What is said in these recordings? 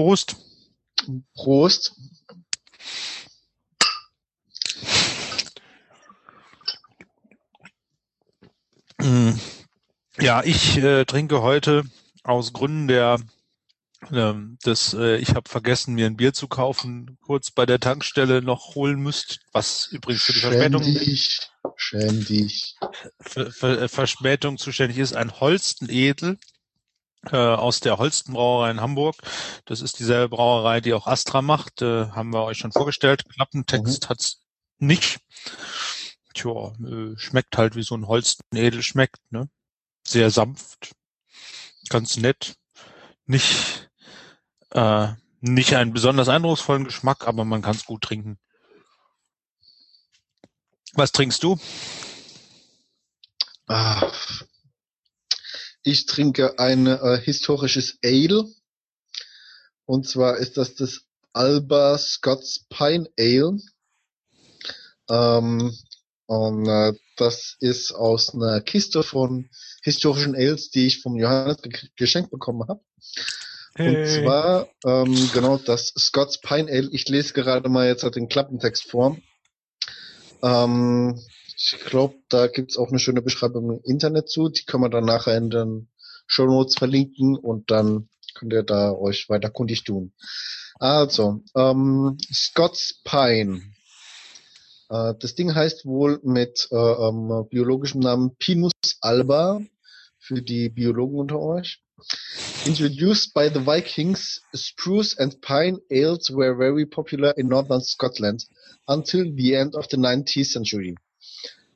Prost. Prost. Mm. Ja, ich äh, trinke heute aus Gründen der ähm, das, äh, ich habe vergessen, mir ein Bier zu kaufen, kurz bei der Tankstelle noch holen müsst, was übrigens für die Verspätung, Dich, schäm dich. Ver, Ver, Verspätung zuständig ist, ein Holsten Edel äh, aus der Holsten Brauerei in Hamburg. Das ist dieselbe Brauerei, die auch Astra macht, äh, haben wir euch schon vorgestellt. Klappentext mhm. hat's nicht. Tja, äh, schmeckt halt wie so ein Holsten Edel schmeckt, ne? Sehr sanft, ganz nett, nicht äh, nicht einen besonders eindrucksvollen Geschmack, aber man kann es gut trinken. Was trinkst du? Ah, ich trinke ein äh, historisches Ale. Und zwar ist das das Alba Scots Pine Ale. Ähm, und äh, das ist aus einer Kiste von historischen Ales, die ich vom Johannes geschenkt bekommen habe. Hey. Und zwar, ähm, genau, das Scott's Pine Ale. Ich lese gerade mal jetzt halt den Klappentext vor. Ähm, ich glaube, da gibt's auch eine schöne Beschreibung im Internet zu. Die können wir dann nachher in den Show Notes verlinken und dann könnt ihr da euch weiter kundig tun. Also, ähm, Scott's Pine. Äh, das Ding heißt wohl mit äh, ähm, biologischem Namen Pinus alba für die Biologen unter euch. Introduced by the Vikings, spruce and pine ales were very popular in northern Scotland until the end of the 19th century.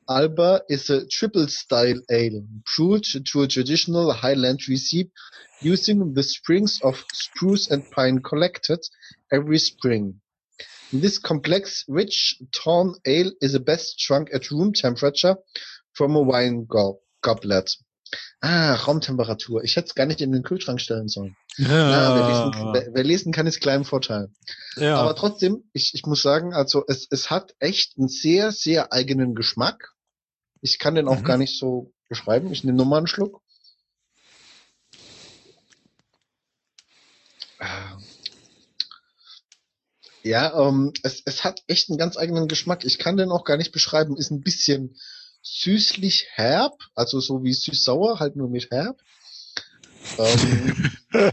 Alba is a triple-style ale, brewed to a traditional Highland recipe using the springs of spruce and pine collected every spring. This complex, rich, torn ale is best drunk at room temperature from a wine go goblet. Ah, Raumtemperatur. Ich hätte es gar nicht in den Kühlschrank stellen sollen. Ja. ja wer, lesen, wer, wer, lesen, kann, ist klein Vorteil. Ja. Aber trotzdem, ich, ich muss sagen, also es, es hat echt einen sehr, sehr eigenen Geschmack. Ich kann den auch mhm. gar nicht so beschreiben. Ich nehme nur mal einen Schluck. Ah. Ja, ähm, es, es hat echt einen ganz eigenen Geschmack. Ich kann den auch gar nicht beschreiben. Ist ein bisschen süßlich herb, also so wie süß-sauer, halt nur mit herb. ähm,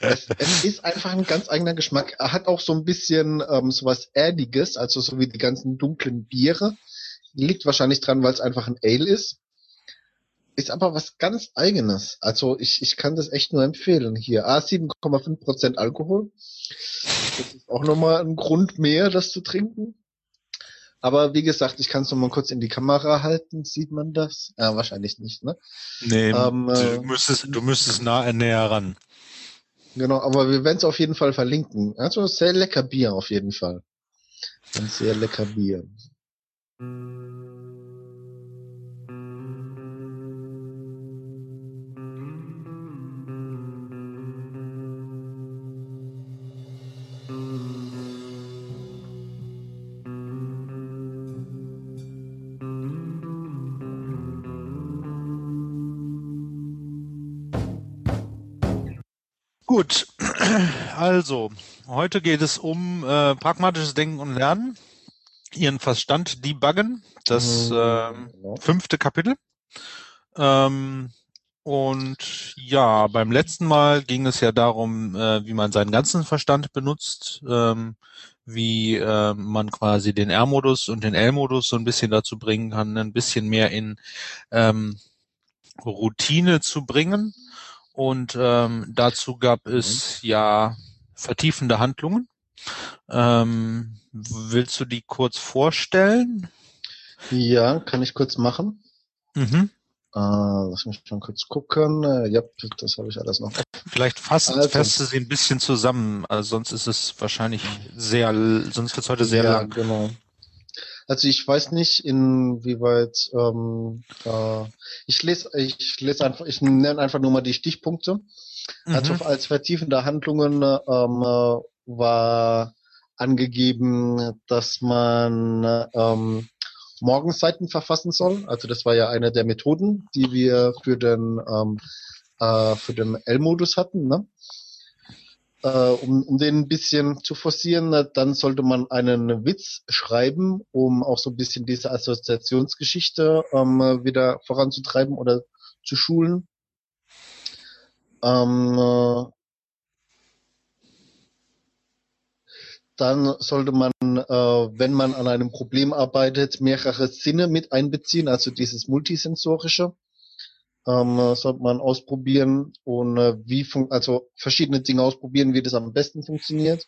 es, es, ist einfach ein ganz eigener Geschmack. Er hat auch so ein bisschen ähm, sowas Erdiges, also so wie die ganzen dunklen Biere. Liegt wahrscheinlich dran, weil es einfach ein Ale ist. Ist aber was ganz eigenes. Also ich, ich kann das echt nur empfehlen. Hier, A, 7,5% Alkohol. Das ist auch nochmal ein Grund mehr, das zu trinken. Aber wie gesagt, ich kann es noch mal kurz in die Kamera halten. Sieht man das? Ja, wahrscheinlich nicht, ne? Nee, ähm, du, äh, müsstest, du müsstest nah, näher ran. Genau, aber wir werden es auf jeden Fall verlinken. Also sehr lecker Bier auf jeden Fall. Ein sehr lecker Bier. Gut, also heute geht es um äh, pragmatisches Denken und Lernen, Ihren Verstand debuggen, das äh, fünfte Kapitel. Ähm, und ja, beim letzten Mal ging es ja darum, äh, wie man seinen ganzen Verstand benutzt, ähm, wie äh, man quasi den R-Modus und den L-Modus so ein bisschen dazu bringen kann, ein bisschen mehr in ähm, Routine zu bringen. Und ähm, dazu gab es ja vertiefende Handlungen. Ähm, willst du die kurz vorstellen? Ja, kann ich kurz machen. Mhm. Äh, lass mich schon kurz gucken. Äh, ja, das habe ich alles noch. Vielleicht fassen, also, fasst sie ein bisschen zusammen, also sonst ist es wahrscheinlich sehr, sonst wird es heute sehr ja, lang. Genau. Also ich weiß nicht, inwieweit ähm, äh, ich lese, ich lese einfach, ich nenne einfach nur mal die Stichpunkte. Mhm. Also als vertiefende Handlungen ähm, äh, war angegeben, dass man ähm, Morgenseiten verfassen soll. Also das war ja eine der Methoden, die wir für den ähm, äh, für den L-Modus hatten. Ne? äh, um, um den ein bisschen zu forcieren, dann sollte man einen Witz schreiben, um auch so ein bisschen diese Assoziationsgeschichte ähm, wieder voranzutreiben oder zu schulen. Ähm, dann sollte man, äh, wenn man an einem Problem arbeitet, mehrere Sinne mit einbeziehen, also dieses multisensorische ähm, sollte man ausprobieren und äh, wie fun also verschiedene Dinge ausprobieren, wie das am besten funktioniert.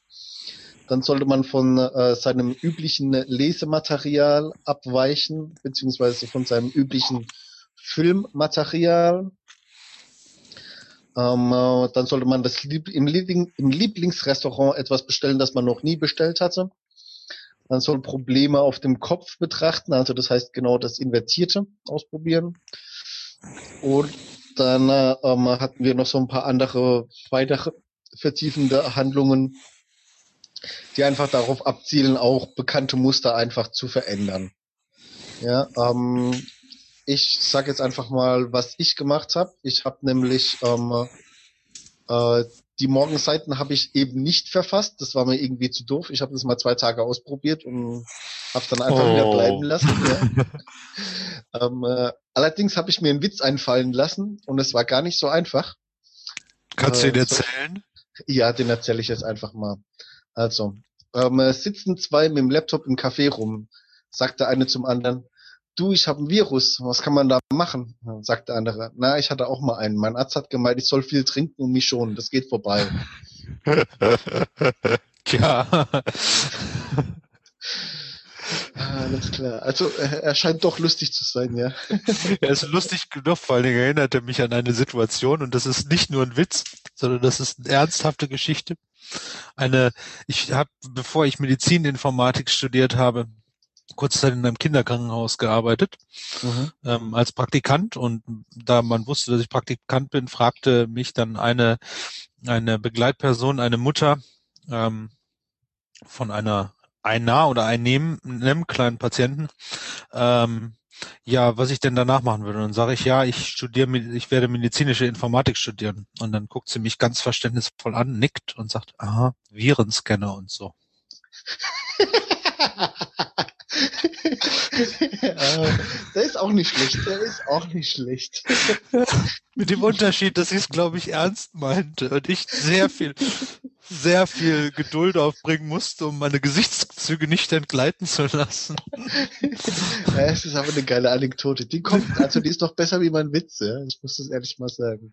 Dann sollte man von äh, seinem üblichen Lesematerial abweichen, beziehungsweise von seinem üblichen Filmmaterial. Ähm, äh, dann sollte man das Lieb im, Liebling im Lieblingsrestaurant etwas bestellen, das man noch nie bestellt hatte. Man soll Probleme auf dem Kopf betrachten, also das heißt genau das Invertierte ausprobieren. Und dann äh, ähm, hatten wir noch so ein paar andere weitere vertiefende Handlungen, die einfach darauf abzielen, auch bekannte Muster einfach zu verändern. Ja, ähm, ich sage jetzt einfach mal, was ich gemacht habe. Ich habe nämlich ähm, äh, die Morgenseiten habe ich eben nicht verfasst. Das war mir irgendwie zu doof. Ich habe das mal zwei Tage ausprobiert und habe dann einfach oh. wieder bleiben lassen. Ja. ähm, äh, allerdings habe ich mir einen Witz einfallen lassen und es war gar nicht so einfach. Kannst äh, du ihn erzählen? So, ja, den erzähle ich jetzt einfach mal. Also, ähm, sitzen zwei mit dem Laptop im Café rum, sagt der eine zum anderen, du, ich habe ein Virus, was kann man da machen? Sagt der andere, na, ich hatte auch mal einen. Mein Arzt hat gemeint, ich soll viel trinken und mich schonen, das geht vorbei. Tja. Alles klar. Also er scheint doch lustig zu sein, ja. er ist lustig genug, vor allen Dingen erinnert er mich an eine Situation und das ist nicht nur ein Witz, sondern das ist eine ernsthafte Geschichte. Eine, ich habe, bevor ich Medizininformatik studiert habe, kurze Zeit in einem Kinderkrankenhaus gearbeitet mhm. ähm, als Praktikant und da man wusste, dass ich Praktikant bin, fragte mich dann eine eine Begleitperson, eine Mutter ähm, von einer Einnah oder einem, einem kleinen Patienten, ähm, ja, was ich denn danach machen würde. Und dann sage ich, ja, ich studiere, ich werde medizinische Informatik studieren. Und dann guckt sie mich ganz verständnisvoll an, nickt und sagt, aha, Virenscanner und so. der ist auch nicht schlecht. Der ist auch nicht schlecht. Mit dem Unterschied, dass sie es, glaube ich, ernst meinte und ich sehr viel, sehr viel Geduld aufbringen musste, um meine Gesichtszüge nicht entgleiten zu lassen. Ja, es ist aber eine geile Anekdote. Die kommt, also die ist doch besser wie mein Witz, ja. Ich muss das ehrlich mal sagen.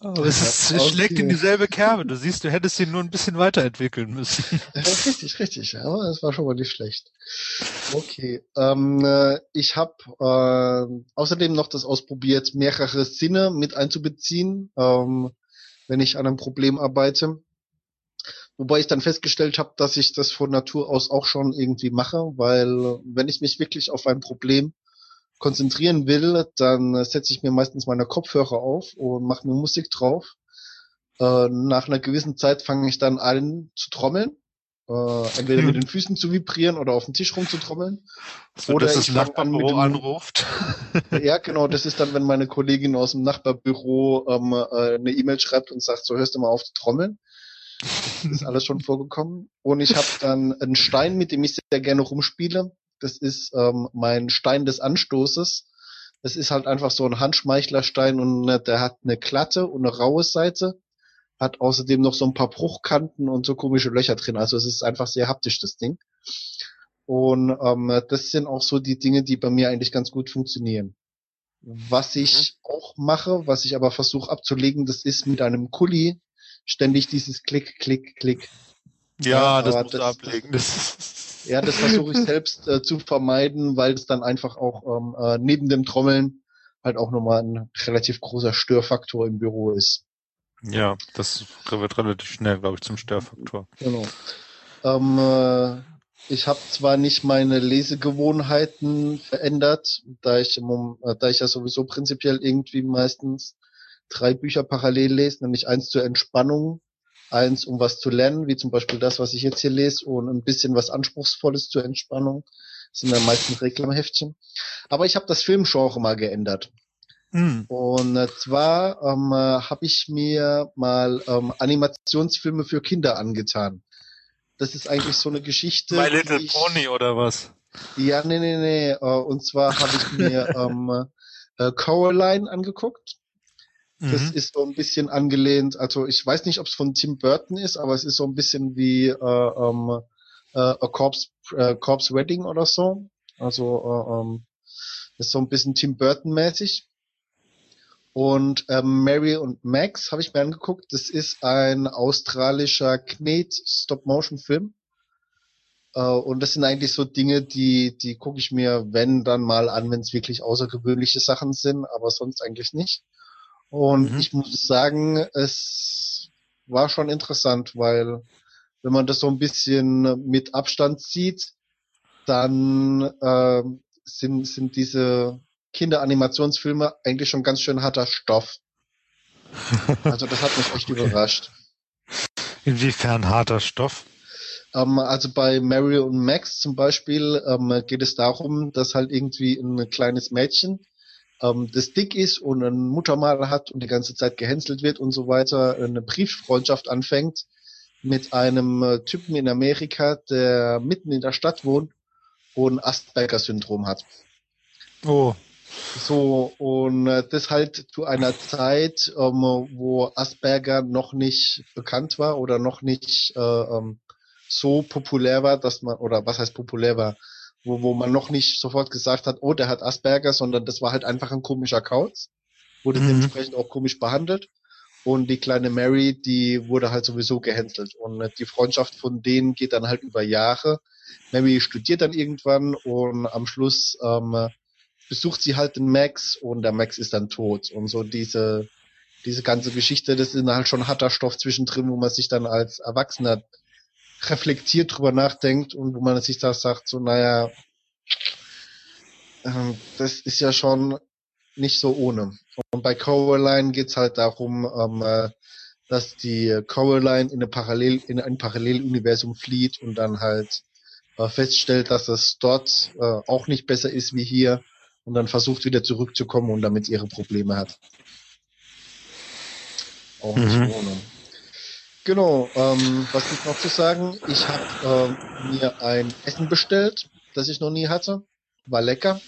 Oh, es, ist, es schlägt in dieselbe Kerbe. Du siehst, du hättest ihn nur ein bisschen weiterentwickeln müssen. richtig, richtig. Aber das war schon mal nicht schlecht. Okay. Ähm, äh, ich habe äh, außerdem noch das ausprobiert, mehrere Sinne mit einzubeziehen, ähm, wenn ich an einem Problem arbeite. Wobei ich dann festgestellt habe, dass ich das von Natur aus auch schon irgendwie mache, weil wenn ich mich wirklich auf ein Problem konzentrieren will, dann setze ich mir meistens meine Kopfhörer auf und mache mir Musik drauf. Äh, nach einer gewissen Zeit fange ich dann an zu trommeln. Äh, entweder mit den Füßen zu vibrieren oder auf dem Tisch rumzutrommeln. So, oder dass das Nachbarbüro dem, anruft. ja, genau, das ist dann, wenn meine Kollegin aus dem Nachbarbüro ähm, äh, eine E-Mail schreibt und sagt, so hörst du mal auf zu trommeln. Das ist alles schon vorgekommen. Und ich habe dann einen Stein, mit dem ich sehr gerne rumspiele. Das ist ähm, mein Stein des Anstoßes. Das ist halt einfach so ein Handschmeichlerstein und äh, der hat eine glatte und eine raue Seite. Hat außerdem noch so ein paar Bruchkanten und so komische Löcher drin. Also es ist einfach sehr haptisch, das Ding. Und ähm, das sind auch so die Dinge, die bei mir eigentlich ganz gut funktionieren. Was ich mhm. auch mache, was ich aber versuche abzulegen, das ist mit einem Kuli ständig dieses Klick, Klick, Klick. Ja, ja das muss das, ablegen. Das ja, das versuche ich selbst äh, zu vermeiden, weil es dann einfach auch ähm, äh, neben dem Trommeln halt auch nochmal ein relativ großer Störfaktor im Büro ist. Ja, das wird relativ schnell, glaube ich, zum Störfaktor. Genau. Ähm, äh, ich habe zwar nicht meine Lesegewohnheiten verändert, da ich, im, äh, da ich ja sowieso prinzipiell irgendwie meistens drei Bücher parallel lese, nämlich eins zur Entspannung, eins, um was zu lernen, wie zum Beispiel das, was ich jetzt hier lese, und ein bisschen was Anspruchsvolles zur Entspannung. Das sind dann meistens Reklamheftchen. Aber ich habe das Filmgenre mal geändert. Mhm. Und äh, zwar ähm, äh, habe ich mir mal ähm, Animationsfilme für Kinder angetan. Das ist eigentlich so eine Geschichte. My Little ich, Pony oder was? Ja, nee, nee, nee. Äh, und zwar habe ich mir ähm, äh, Coraline angeguckt. Das mhm. ist so ein bisschen angelehnt, also ich weiß nicht, ob es von Tim Burton ist, aber es ist so ein bisschen wie äh, ähm, äh, A Corpse, äh, Corpse Wedding oder so. Also äh, ähm, ist so ein bisschen Tim Burton mäßig. Und ähm, Mary und Max habe ich mir angeguckt. Das ist ein australischer Knet-Stop-Motion-Film. Äh, und das sind eigentlich so Dinge, die, die gucke ich mir, wenn dann mal an, wenn es wirklich außergewöhnliche Sachen sind, aber sonst eigentlich nicht. Und mhm. ich muss sagen, es war schon interessant, weil wenn man das so ein bisschen mit Abstand sieht, dann äh, sind, sind diese Kinderanimationsfilme eigentlich schon ganz schön harter Stoff. Also das hat mich echt okay. überrascht. Inwiefern harter Stoff? Ähm, also bei Mary und Max zum Beispiel ähm, geht es darum, dass halt irgendwie ein kleines Mädchen ähm, das dick ist und ein Muttermal hat und die ganze Zeit gehänselt wird und so weiter, eine Brieffreundschaft anfängt mit einem äh, Typen in Amerika, der mitten in der Stadt wohnt und Asperger-Syndrom hat. Oh. So, und äh, das halt zu einer Zeit, ähm, wo Asperger noch nicht bekannt war oder noch nicht äh, ähm, so populär war, dass man, oder was heißt populär war, wo, wo man noch nicht sofort gesagt hat, oh, der hat Asperger, sondern das war halt einfach ein komischer Kauz, wurde mhm. dementsprechend auch komisch behandelt. Und die kleine Mary, die wurde halt sowieso gehänselt. Und die Freundschaft von denen geht dann halt über Jahre. Mary studiert dann irgendwann und am Schluss ähm, besucht sie halt den Max und der Max ist dann tot. Und so diese, diese ganze Geschichte, das ist halt schon harter Stoff zwischendrin, wo man sich dann als Erwachsener reflektiert drüber nachdenkt und wo man sich da sagt, so, naja, ähm, das ist ja schon nicht so ohne. Und bei Coraline geht's halt darum, ähm, äh, dass die Coraline in, eine Parallel, in ein Paralleluniversum flieht und dann halt äh, feststellt, dass es dort äh, auch nicht besser ist wie hier und dann versucht wieder zurückzukommen und damit ihre Probleme hat. Auch nicht mhm. ohne. Genau, ähm, was gibt noch zu sagen? Ich habe äh, mir ein Essen bestellt, das ich noch nie hatte. War lecker.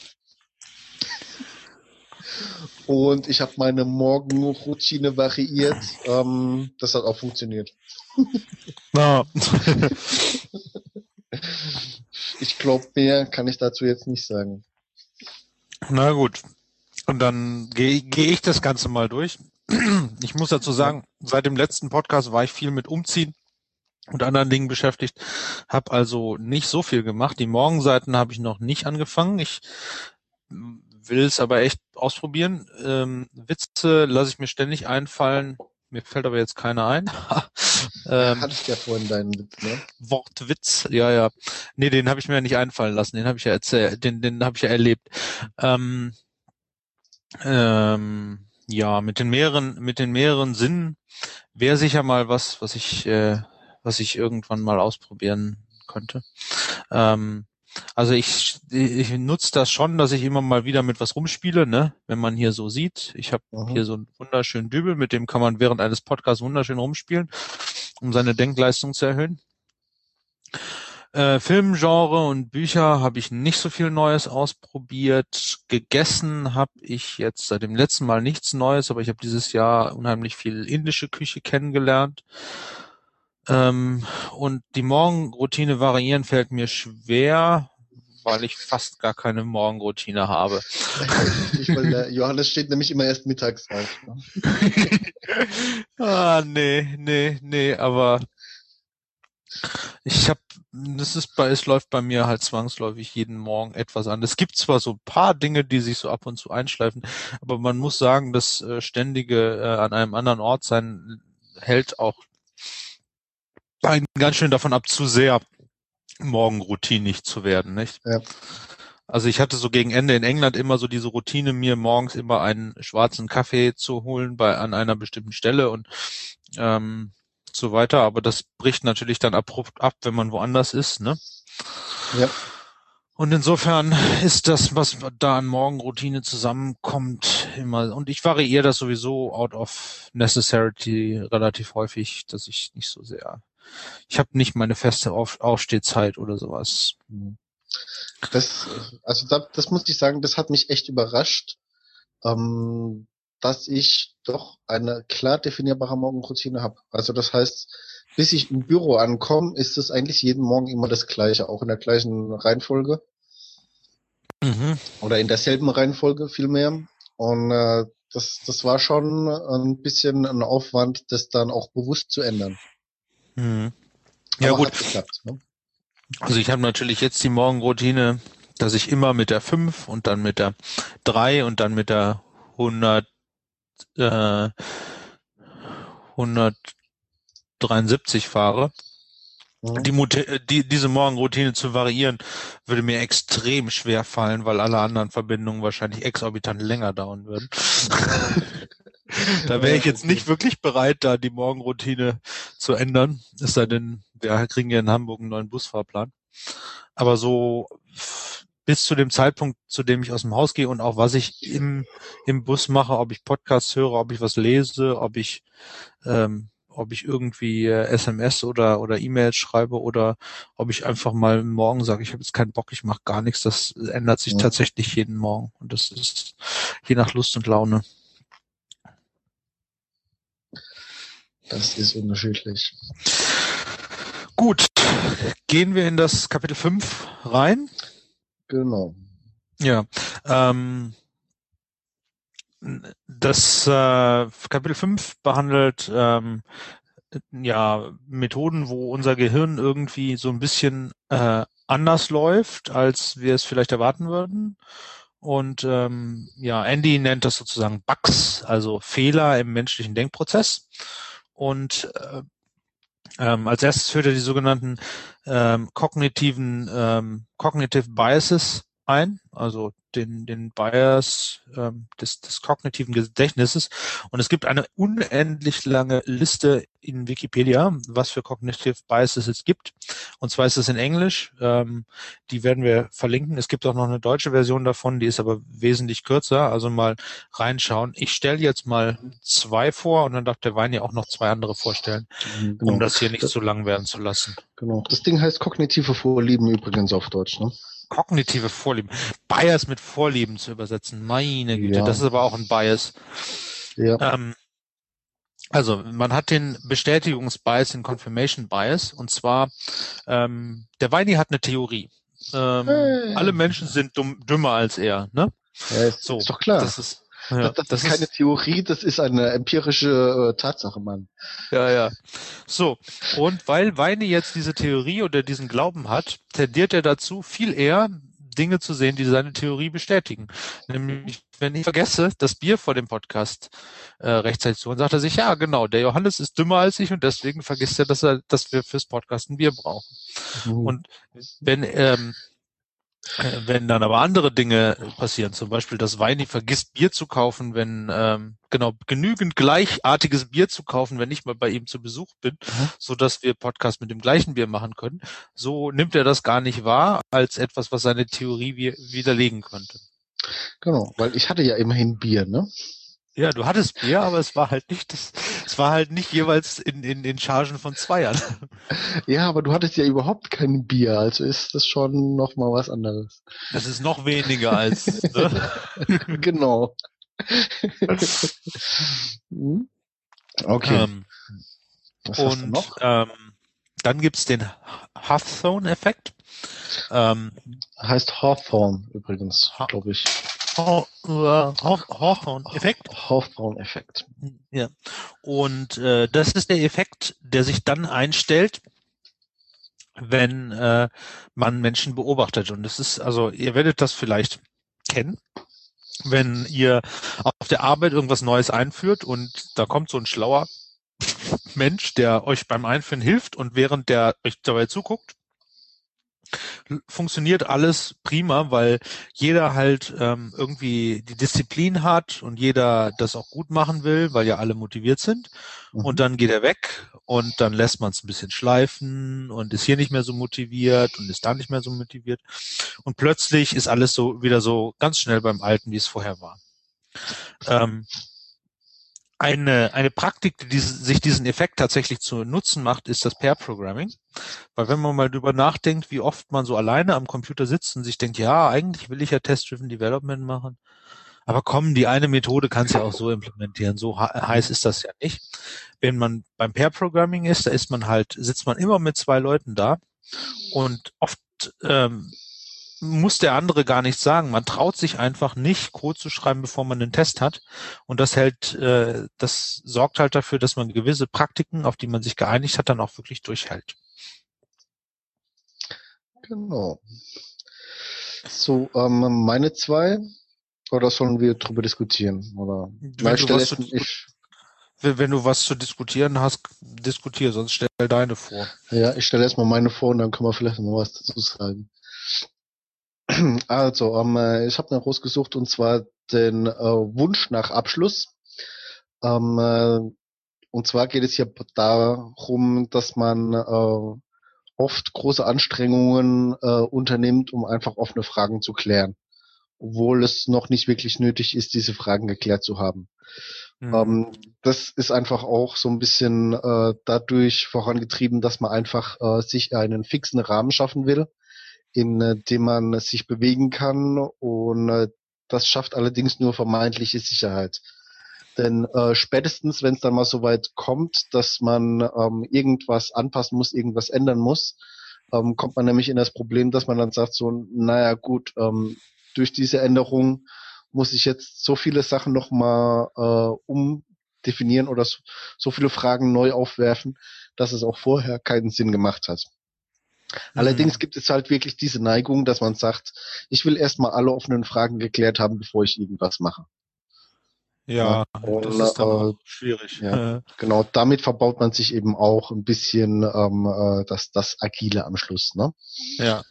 Und ich habe meine Morgenroutine variiert. Ähm, das hat auch funktioniert. Ja. ich glaube, mehr kann ich dazu jetzt nicht sagen. Na gut. Und dann gehe geh ich das Ganze mal durch. Ich muss dazu sagen, seit dem letzten Podcast war ich viel mit Umziehen und anderen Dingen beschäftigt, habe also nicht so viel gemacht. Die Morgenseiten habe ich noch nicht angefangen. Ich will es aber echt ausprobieren. Ähm, Witze lasse ich mir ständig einfallen. Mir fällt aber jetzt keiner ein. ähm, Hattest ja vorhin deinen Witz, ne? Wortwitz, ja, ja. Nee, den habe ich mir ja nicht einfallen lassen. Den habe ich ja erzählt, den, den habe ich ja erlebt. Ähm, ähm, ja, mit den mehreren, mit den mehreren Sinnen wäre sicher mal was, was ich, äh, was ich irgendwann mal ausprobieren könnte. Ähm, also ich, ich nutze das schon, dass ich immer mal wieder mit was rumspiele, ne? Wenn man hier so sieht. Ich habe mhm. hier so einen wunderschönen Dübel, mit dem kann man während eines Podcasts wunderschön rumspielen, um seine Denkleistung zu erhöhen. Äh, Filmgenre und Bücher habe ich nicht so viel Neues ausprobiert. Gegessen habe ich jetzt seit dem letzten Mal nichts Neues, aber ich habe dieses Jahr unheimlich viel indische Küche kennengelernt. Ähm, und die Morgenroutine variieren fällt mir schwer, weil ich fast gar keine Morgenroutine habe. Ich, weil der Johannes steht nämlich immer erst mittags auf. Ne? ah, nee, nee, nee, aber ich habe, das ist bei, es läuft bei mir halt zwangsläufig jeden Morgen etwas an. Es gibt zwar so ein paar Dinge, die sich so ab und zu einschleifen, aber man muss sagen, das äh, ständige äh, an einem anderen Ort sein hält auch einen ganz schön davon ab, zu sehr morgenroutinig zu werden, nicht? Ja. Also ich hatte so gegen Ende in England immer so diese Routine, mir morgens immer einen schwarzen Kaffee zu holen bei an einer bestimmten Stelle und ähm, so weiter, aber das bricht natürlich dann abrupt ab, wenn man woanders ist, ne? Ja. Und insofern ist das, was da an Morgenroutine zusammenkommt, immer, und ich variiere das sowieso out of necessity relativ häufig, dass ich nicht so sehr, ich habe nicht meine feste Auf Aufstehzeit oder sowas. Das, also da, das muss ich sagen, das hat mich echt überrascht, ähm, dass ich doch eine klar definierbare Morgenroutine habe. Also das heißt, bis ich im Büro ankomme, ist es eigentlich jeden Morgen immer das gleiche, auch in der gleichen Reihenfolge. Mhm. Oder in derselben Reihenfolge vielmehr. Und äh, das, das war schon ein bisschen ein Aufwand, das dann auch bewusst zu ändern. Mhm. Ja Aber gut. Geklappt, ne? Also ich habe natürlich jetzt die Morgenroutine, dass ich immer mit der 5 und dann mit der 3 und dann mit der 100 äh, 100 73 fahre. Mhm. Die, die, diese Morgenroutine zu variieren, würde mir extrem schwer fallen, weil alle anderen Verbindungen wahrscheinlich exorbitant länger dauern würden. da wäre ich jetzt nicht wirklich bereit, da die Morgenroutine zu ändern. Es sei denn, wir kriegen ja in Hamburg einen neuen Busfahrplan. Aber so bis zu dem Zeitpunkt, zu dem ich aus dem Haus gehe und auch was ich im, im Bus mache, ob ich Podcasts höre, ob ich was lese, ob ich ähm, ob ich irgendwie äh, SMS oder oder E-Mails schreibe oder ob ich einfach mal morgen sage, ich habe jetzt keinen Bock, ich mache gar nichts. Das ändert sich ja. tatsächlich jeden Morgen und das ist je nach Lust und Laune. Das ist unterschiedlich. Gut, gehen wir in das Kapitel 5 rein. Genau. Ja, ähm, das äh, Kapitel 5 behandelt ähm, ja Methoden, wo unser Gehirn irgendwie so ein bisschen äh, anders läuft, als wir es vielleicht erwarten würden. Und ähm, ja, Andy nennt das sozusagen Bugs, also Fehler im menschlichen Denkprozess. Und äh, ähm, als erstes führt er die sogenannten ähm, kognitiven ähm, Cognitive Biases ein, also den, den Bias ähm, des, des kognitiven Gedächtnisses. Und es gibt eine unendlich lange Liste in Wikipedia, was für Cognitive Biases es gibt. Und zwar ist es in Englisch. Ähm, die werden wir verlinken. Es gibt auch noch eine deutsche Version davon, die ist aber wesentlich kürzer. Also mal reinschauen. Ich stelle jetzt mal zwei vor und dann darf der Wein ja auch noch zwei andere vorstellen, genau. um das hier nicht zu lang werden zu lassen. Genau. Das Ding heißt kognitive Vorlieben übrigens auf Deutsch, ne? Kognitive Vorlieben. Bias mit Vorlieben zu übersetzen. Meine Güte, ja. das ist aber auch ein Bias. Ja. Ähm, also man hat den Bestätigungsbias, den Confirmation Bias, und zwar ähm, der Weini hat eine Theorie. Ähm, hey. Alle Menschen sind dumm, dümmer als er, ne? Ja, so, ist doch klar. Das ist ja, das, das, ist keine ist, Theorie, das ist eine empirische äh, Tatsache, Mann. Ja, ja. So, und weil Weine jetzt diese Theorie oder diesen Glauben hat, tendiert er dazu, viel eher Dinge zu sehen, die seine Theorie bestätigen. Nämlich, wenn ich vergesse, das Bier vor dem Podcast äh, rechtzeitig zu, und sagt er sich, ja, genau, der Johannes ist dümmer als ich und deswegen vergisst er, dass er, dass wir fürs Podcast ein Bier brauchen. Mhm. Und wenn ähm, äh, wenn dann aber andere Dinge passieren, zum Beispiel, dass Weini vergisst, Bier zu kaufen, wenn, ähm, genau, genügend gleichartiges Bier zu kaufen, wenn ich mal bei ihm zu Besuch bin, mhm. so dass wir Podcast mit dem gleichen Bier machen können, so nimmt er das gar nicht wahr als etwas, was seine Theorie widerlegen könnte. Genau, weil ich hatte ja immerhin Bier, ne? Ja, du hattest Bier, aber es war halt nicht das, es war halt nicht jeweils in, in den Chargen von Zweiern. Ja, aber du hattest ja überhaupt kein Bier, also ist das schon noch mal was anderes. Das ist noch weniger als, ne? genau. Hm? okay. Ähm, was und noch? Ähm, dann gibt's den Hawthorne-Effekt. Ähm, heißt Hawthorne übrigens, glaube ich. Hawthorne-Effekt. Hawthorne-Effekt. Ja. Und äh, das ist der Effekt, der sich dann einstellt, wenn äh, man Menschen beobachtet. Und es ist, also ihr werdet das vielleicht kennen, wenn ihr auf der Arbeit irgendwas Neues einführt und da kommt so ein schlauer Mensch, der euch beim Einführen hilft und während der euch dabei zuguckt, funktioniert alles prima, weil jeder halt ähm, irgendwie die Disziplin hat und jeder das auch gut machen will, weil ja alle motiviert sind. Mhm. Und dann geht er weg und dann lässt man es ein bisschen schleifen und ist hier nicht mehr so motiviert und ist da nicht mehr so motiviert. Und plötzlich ist alles so wieder so ganz schnell beim Alten, wie es vorher war. Ähm, eine, eine Praktik, die diese, sich diesen Effekt tatsächlich zu Nutzen macht, ist das Pair Programming. Weil wenn man mal drüber nachdenkt, wie oft man so alleine am Computer sitzt und sich denkt, ja, eigentlich will ich ja Test-Driven Development machen. Aber komm, die eine Methode kann es ja auch so implementieren. So heiß ist das ja nicht. Wenn man beim Pair Programming ist, da ist man halt, sitzt man immer mit zwei Leuten da und oft ähm, muss der andere gar nichts sagen. Man traut sich einfach nicht, Code zu schreiben, bevor man einen Test hat. Und das hält, äh, das sorgt halt dafür, dass man gewisse Praktiken, auf die man sich geeinigt hat, dann auch wirklich durchhält. Genau. So, ähm, meine zwei, oder sollen wir darüber diskutieren? Oder wenn, du was, zu, ich, wenn du was zu diskutieren hast, diskutier, sonst stell deine vor. Ja, ich stelle erstmal meine vor und dann können wir vielleicht noch was dazu sagen. Also, ähm, äh, ich habe noch rausgesucht und zwar den äh, Wunsch nach Abschluss. Ähm, äh, und zwar geht es hier darum, dass man äh, oft große Anstrengungen äh, unternimmt, um einfach offene Fragen zu klären, obwohl es noch nicht wirklich nötig ist, diese Fragen geklärt zu haben. Mhm. Ähm, das ist einfach auch so ein bisschen äh, dadurch vorangetrieben, dass man einfach sich einen fixen Rahmen schaffen will in äh, dem man sich bewegen kann und äh, das schafft allerdings nur vermeintliche Sicherheit. Denn äh, spätestens, wenn es dann mal so weit kommt, dass man ähm, irgendwas anpassen muss, irgendwas ändern muss, ähm, kommt man nämlich in das Problem, dass man dann sagt so, naja gut, ähm, durch diese Änderung muss ich jetzt so viele Sachen nochmal äh, umdefinieren oder so, so viele Fragen neu aufwerfen, dass es auch vorher keinen Sinn gemacht hat. Allerdings mhm. gibt es halt wirklich diese Neigung, dass man sagt, ich will erstmal alle offenen Fragen geklärt haben, bevor ich irgendwas mache. Ja, ja und, das ist dann äh, schwierig. Ja, genau, damit verbaut man sich eben auch ein bisschen ähm, äh, das, das Agile am Schluss. Ne? Ja.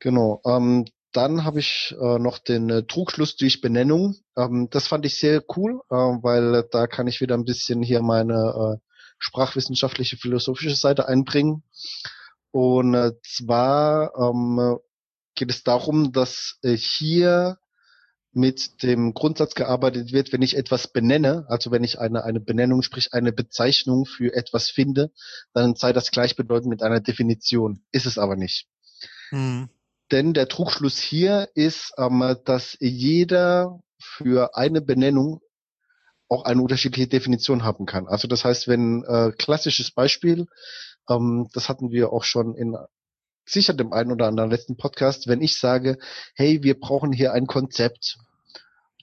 Genau. Ähm, dann habe ich äh, noch den äh, Trugschluss durch Benennung. Ähm, das fand ich sehr cool, äh, weil da kann ich wieder ein bisschen hier meine äh, sprachwissenschaftliche, philosophische Seite einbringen. Und äh, zwar ähm, geht es darum, dass äh, hier mit dem Grundsatz gearbeitet wird, wenn ich etwas benenne, also wenn ich eine, eine Benennung, sprich eine Bezeichnung für etwas finde, dann sei das gleichbedeutend mit einer Definition. Ist es aber nicht. Hm. Denn der Trugschluss hier ist, ähm, dass jeder für eine Benennung auch eine unterschiedliche Definition haben kann. Also das heißt, wenn äh, klassisches Beispiel, ähm, das hatten wir auch schon in sicher dem einen oder anderen letzten Podcast, wenn ich sage, hey, wir brauchen hier ein Konzept,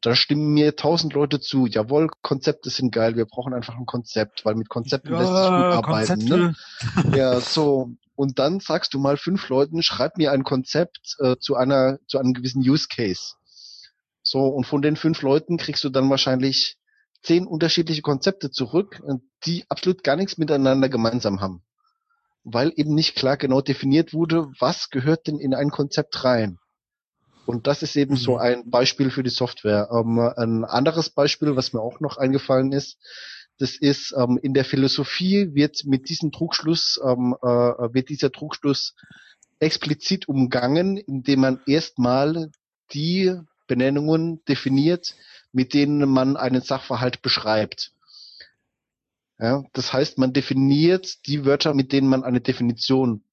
da stimmen mir tausend Leute zu. Jawohl, Konzepte sind geil. Wir brauchen einfach ein Konzept, weil mit Konzepten ja, lässt sich gut arbeiten. Ne? Ja, so. Und dann sagst du mal fünf Leuten, schreib mir ein Konzept äh, zu einer, zu einem gewissen Use Case. So. Und von den fünf Leuten kriegst du dann wahrscheinlich zehn unterschiedliche Konzepte zurück, die absolut gar nichts miteinander gemeinsam haben weil eben nicht klar genau definiert wurde, was gehört denn in ein Konzept rein. Und das ist eben mhm. so ein Beispiel für die Software. Ähm, ein anderes Beispiel, was mir auch noch eingefallen ist, das ist ähm, in der Philosophie wird mit diesem Trugschluss ähm, äh, wird dieser Trugschluss explizit umgangen, indem man erstmal die Benennungen definiert, mit denen man einen Sachverhalt beschreibt. Ja, das heißt, man definiert die Wörter, mit denen man eine Definition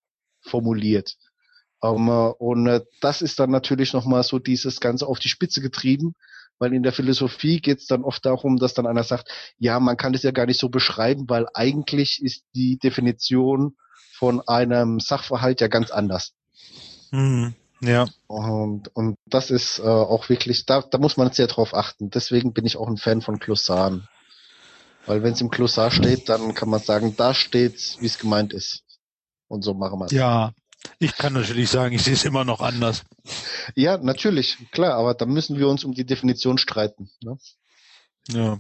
formuliert. Ähm, und äh, das ist dann natürlich nochmal so dieses Ganze auf die Spitze getrieben, weil in der Philosophie geht es dann oft darum, dass dann einer sagt, ja, man kann das ja gar nicht so beschreiben, weil eigentlich ist die Definition von einem Sachverhalt ja ganz anders. Mhm. Ja. Und, und das ist äh, auch wirklich, da, da muss man sehr drauf achten. Deswegen bin ich auch ein Fan von Glossaren. Weil wenn es im Glossar steht, dann kann man sagen, da steht, wie es gemeint ist. Und so machen wir es. Ja, ich kann natürlich sagen, ich sehe es immer noch anders. Ja, natürlich, klar, aber da müssen wir uns um die Definition streiten. Ne? Ja.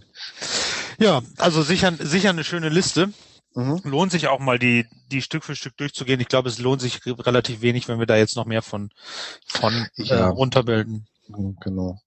Ja, also sicher, sicher eine schöne Liste. Mhm. Lohnt sich auch mal die, die Stück für Stück durchzugehen. Ich glaube, es lohnt sich relativ wenig, wenn wir da jetzt noch mehr von, von ja. äh, runterbilden. Mhm, genau.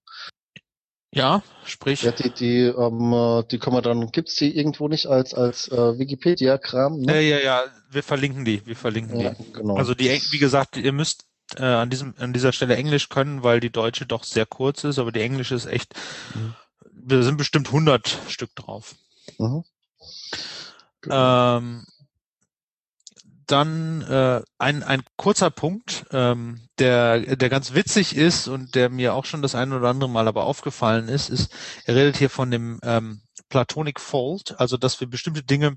Ja, sprich. Ja, die, die, ähm, die kann man dann, gibt's die irgendwo nicht als, als äh, Wikipedia-Kram? Ne? Ja, ja, ja, wir verlinken die, wir verlinken ja, die. Genau. Also die, wie gesagt, ihr müsst äh, an diesem, an dieser Stelle Englisch können, weil die deutsche doch sehr kurz ist, aber die englische ist echt, mhm. wir sind bestimmt 100 Stück drauf. Mhm. Ähm, dann äh, ein, ein kurzer Punkt, ähm, der, der ganz witzig ist und der mir auch schon das ein oder andere Mal aber aufgefallen ist, ist, er redet hier von dem ähm, Platonic Fault, also dass wir bestimmte Dinge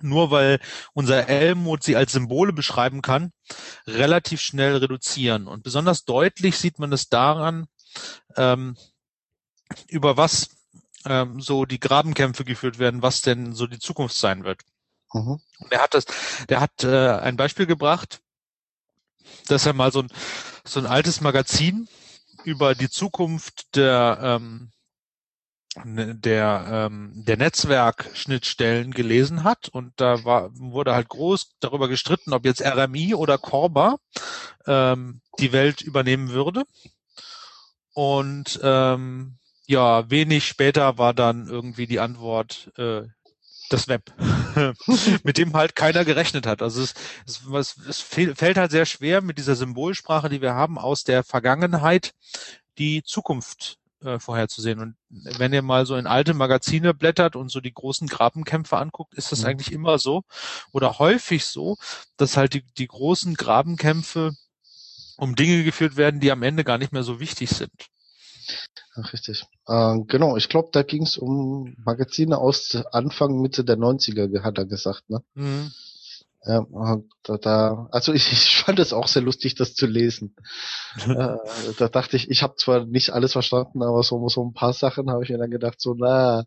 nur weil unser Elmut sie als Symbole beschreiben kann, relativ schnell reduzieren. Und besonders deutlich sieht man es daran, ähm, über was ähm, so die Grabenkämpfe geführt werden, was denn so die Zukunft sein wird. Mhm. Und er hat das, der hat äh, ein Beispiel gebracht, dass er mal so ein, so ein altes Magazin über die Zukunft der ähm, der ähm, der Netzwerkschnittstellen gelesen hat und da war wurde halt groß darüber gestritten, ob jetzt RMI oder Corba ähm, die Welt übernehmen würde und ähm, ja wenig später war dann irgendwie die Antwort äh, das Web, mit dem halt keiner gerechnet hat. Also es, es, es fällt halt sehr schwer mit dieser Symbolsprache, die wir haben, aus der Vergangenheit die Zukunft äh, vorherzusehen. Und wenn ihr mal so in alte Magazine blättert und so die großen Grabenkämpfe anguckt, ist das mhm. eigentlich immer so oder häufig so, dass halt die, die großen Grabenkämpfe um Dinge geführt werden, die am Ende gar nicht mehr so wichtig sind. Richtig. Äh, genau, ich glaube, da ging es um Magazine aus Anfang, Mitte der 90er, hat er gesagt, ne? Mhm. Ja, da, da, also ich, ich fand es auch sehr lustig, das zu lesen. äh, da dachte ich, ich habe zwar nicht alles verstanden, aber so, so ein paar Sachen habe ich mir dann gedacht, so, na,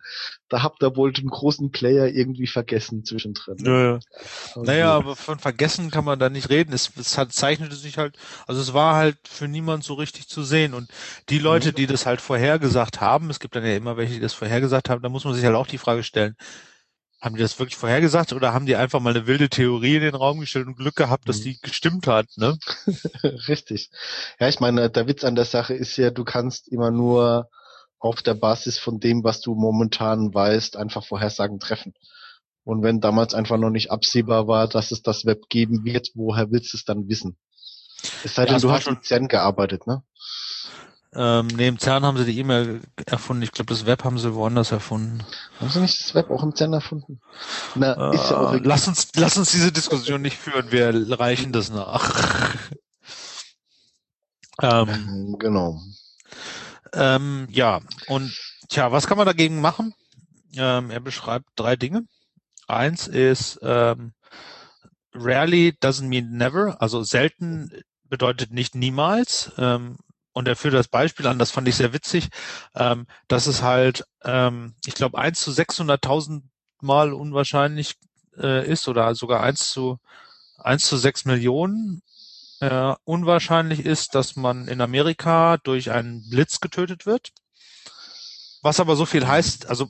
da habt ihr wohl den großen Player irgendwie vergessen zwischendrin. Ja, Also, naja, aber von vergessen kann man da nicht reden. Es, es hat, zeichnete sich halt, also es war halt für niemand so richtig zu sehen. Und die Leute, mhm. die das halt vorhergesagt haben, es gibt dann ja immer welche, die das vorhergesagt haben, da muss man sich halt auch die Frage stellen, haben die das wirklich vorhergesagt oder haben die einfach mal eine wilde Theorie in den Raum gestellt und Glück gehabt, dass mhm. die gestimmt hat, ne? Richtig. Ja, ich meine, der Witz an der Sache ist ja, du kannst immer nur auf der Basis von dem, was du momentan weißt, einfach Vorhersagen treffen. Und wenn damals einfach noch nicht absehbar war, dass es das Web geben wird, woher willst du es dann wissen? Es sei denn, ja, du hast schon CERN gearbeitet, ne? Ähm, im CERN haben sie die E-Mail erfunden. Ich glaube, das Web haben sie woanders erfunden. Haben sie nicht das Web auch im CERN erfunden? Na, äh, ist ja auch egal. lass uns, lass uns diese Diskussion nicht führen. Wir reichen das nach. ähm, genau. Ähm, ja, und tja, was kann man dagegen machen? Ähm, er beschreibt drei Dinge. Eins ist ähm, rarely doesn't mean never, also selten bedeutet nicht niemals. Ähm, und er führt das Beispiel an, das fand ich sehr witzig, ähm, dass es halt, ähm, ich glaube, eins zu 600.000 Mal unwahrscheinlich äh, ist oder sogar eins zu eins zu sechs Millionen äh, unwahrscheinlich ist, dass man in Amerika durch einen Blitz getötet wird. Was aber so viel heißt, also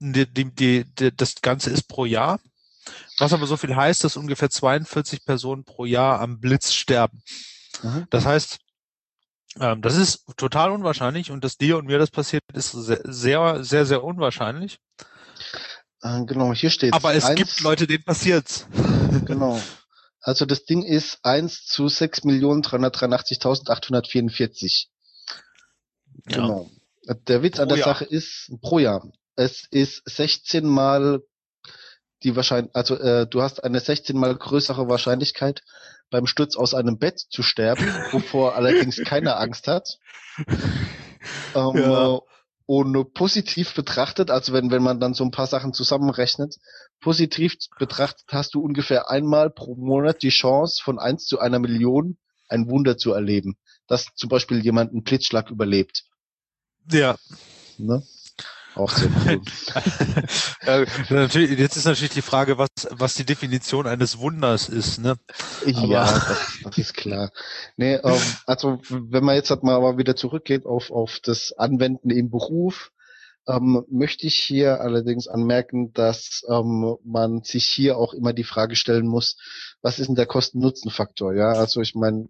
die, die, die, das Ganze ist pro Jahr. Was aber so viel heißt, dass ungefähr 42 Personen pro Jahr am Blitz sterben. Mhm. Das heißt, ähm, das ist total unwahrscheinlich und dass dir und mir das passiert, ist sehr, sehr, sehr, sehr unwahrscheinlich. Äh, genau, hier steht Aber es eins, gibt Leute, denen passiert's. Genau. Also das Ding ist 1 zu 6.383.844. Ja. Genau. Der Witz pro an der Jahr. Sache ist pro Jahr. Es ist 16 mal die Wahrscheinlichkeit, also äh, du hast eine 16 mal größere Wahrscheinlichkeit, beim Sturz aus einem Bett zu sterben, wovor allerdings keiner Angst hat. Ähm, ja. Und positiv betrachtet, also wenn, wenn man dann so ein paar Sachen zusammenrechnet, positiv betrachtet hast du ungefähr einmal pro Monat die Chance, von eins zu einer Million ein Wunder zu erleben. Dass zum Beispiel jemand einen Blitzschlag überlebt. Ja. Ne? Auch sehr cool. natürlich, jetzt ist natürlich die Frage, was, was die Definition eines Wunders ist, ne? Ja, das, das, ist klar. Nee, ähm, also wenn man jetzt halt mal wieder zurückgeht auf, auf das Anwenden im Beruf, ähm, möchte ich hier allerdings anmerken, dass ähm, man sich hier auch immer die Frage stellen muss, was ist denn der Kosten-Nutzen-Faktor? Ja, also ich meine,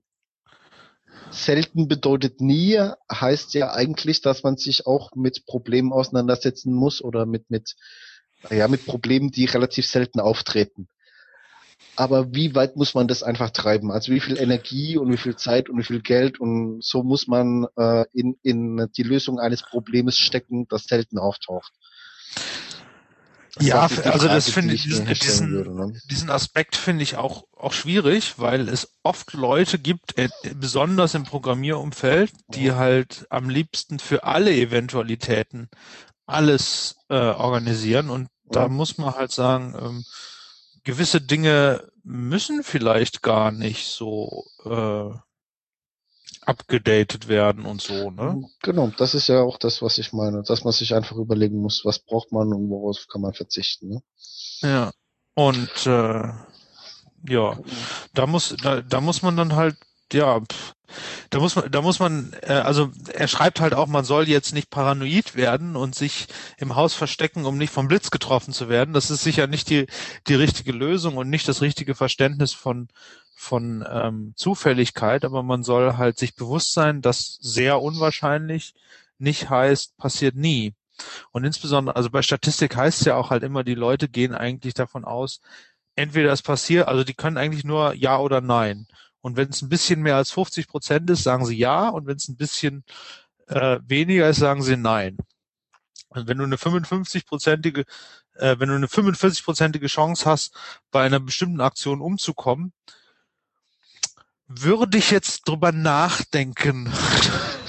selten bedeutet nie, heißt ja eigentlich, dass man sich auch mit Problemen auseinandersetzen muss oder mit, mit, ja, mit Problemen, die relativ selten auftreten. Aber wie weit muss man das einfach treiben? Also wie viel Energie und wie viel Zeit und wie viel Geld und so muss man äh, in, in die Lösung eines Problems stecken, das selten auftaucht. Ja, also das finde ich, diesen, diesen, würde, ne? diesen Aspekt finde ich auch, auch schwierig, weil es oft Leute gibt, äh, besonders im Programmierumfeld, die halt am liebsten für alle Eventualitäten alles äh, organisieren und ja. da muss man halt sagen, ähm, gewisse Dinge müssen vielleicht gar nicht so äh, abgedatet werden und so, ne? Genau, das ist ja auch das, was ich meine, dass man sich einfach überlegen muss, was braucht man und worauf kann man verzichten, ne? Ja. Und äh, ja, da muss da, da muss man dann halt ja, pff, da muss man, da muss man, äh, also er schreibt halt auch, man soll jetzt nicht paranoid werden und sich im Haus verstecken, um nicht vom Blitz getroffen zu werden. Das ist sicher nicht die die richtige Lösung und nicht das richtige Verständnis von von ähm, Zufälligkeit, aber man soll halt sich bewusst sein, dass sehr unwahrscheinlich nicht heißt, passiert nie. Und insbesondere, also bei Statistik heißt es ja auch halt immer, die Leute gehen eigentlich davon aus, entweder es passiert, also die können eigentlich nur ja oder nein. Und wenn es ein bisschen mehr als 50 Prozent ist, sagen sie ja. Und wenn es ein bisschen äh, weniger ist, sagen sie nein. Und wenn du eine 55-prozentige, äh, wenn du eine 45-prozentige Chance hast, bei einer bestimmten Aktion umzukommen, würde ich jetzt drüber nachdenken,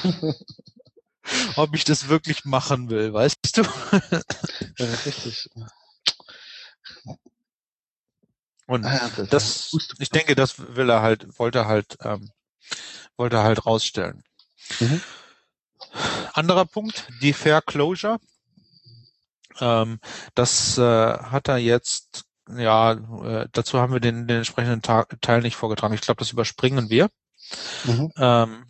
ob ich das wirklich machen will, weißt du? ja, richtig. Und ah, das, das ich denke, das will er halt, wollte halt, ähm, wollte er halt rausstellen. Mhm. Anderer Punkt, die Fair Closure. Ähm, das äh, hat er jetzt ja, äh, dazu haben wir den, den entsprechenden Teil nicht vorgetragen. Ich glaube, das überspringen wir. Mhm. Ähm,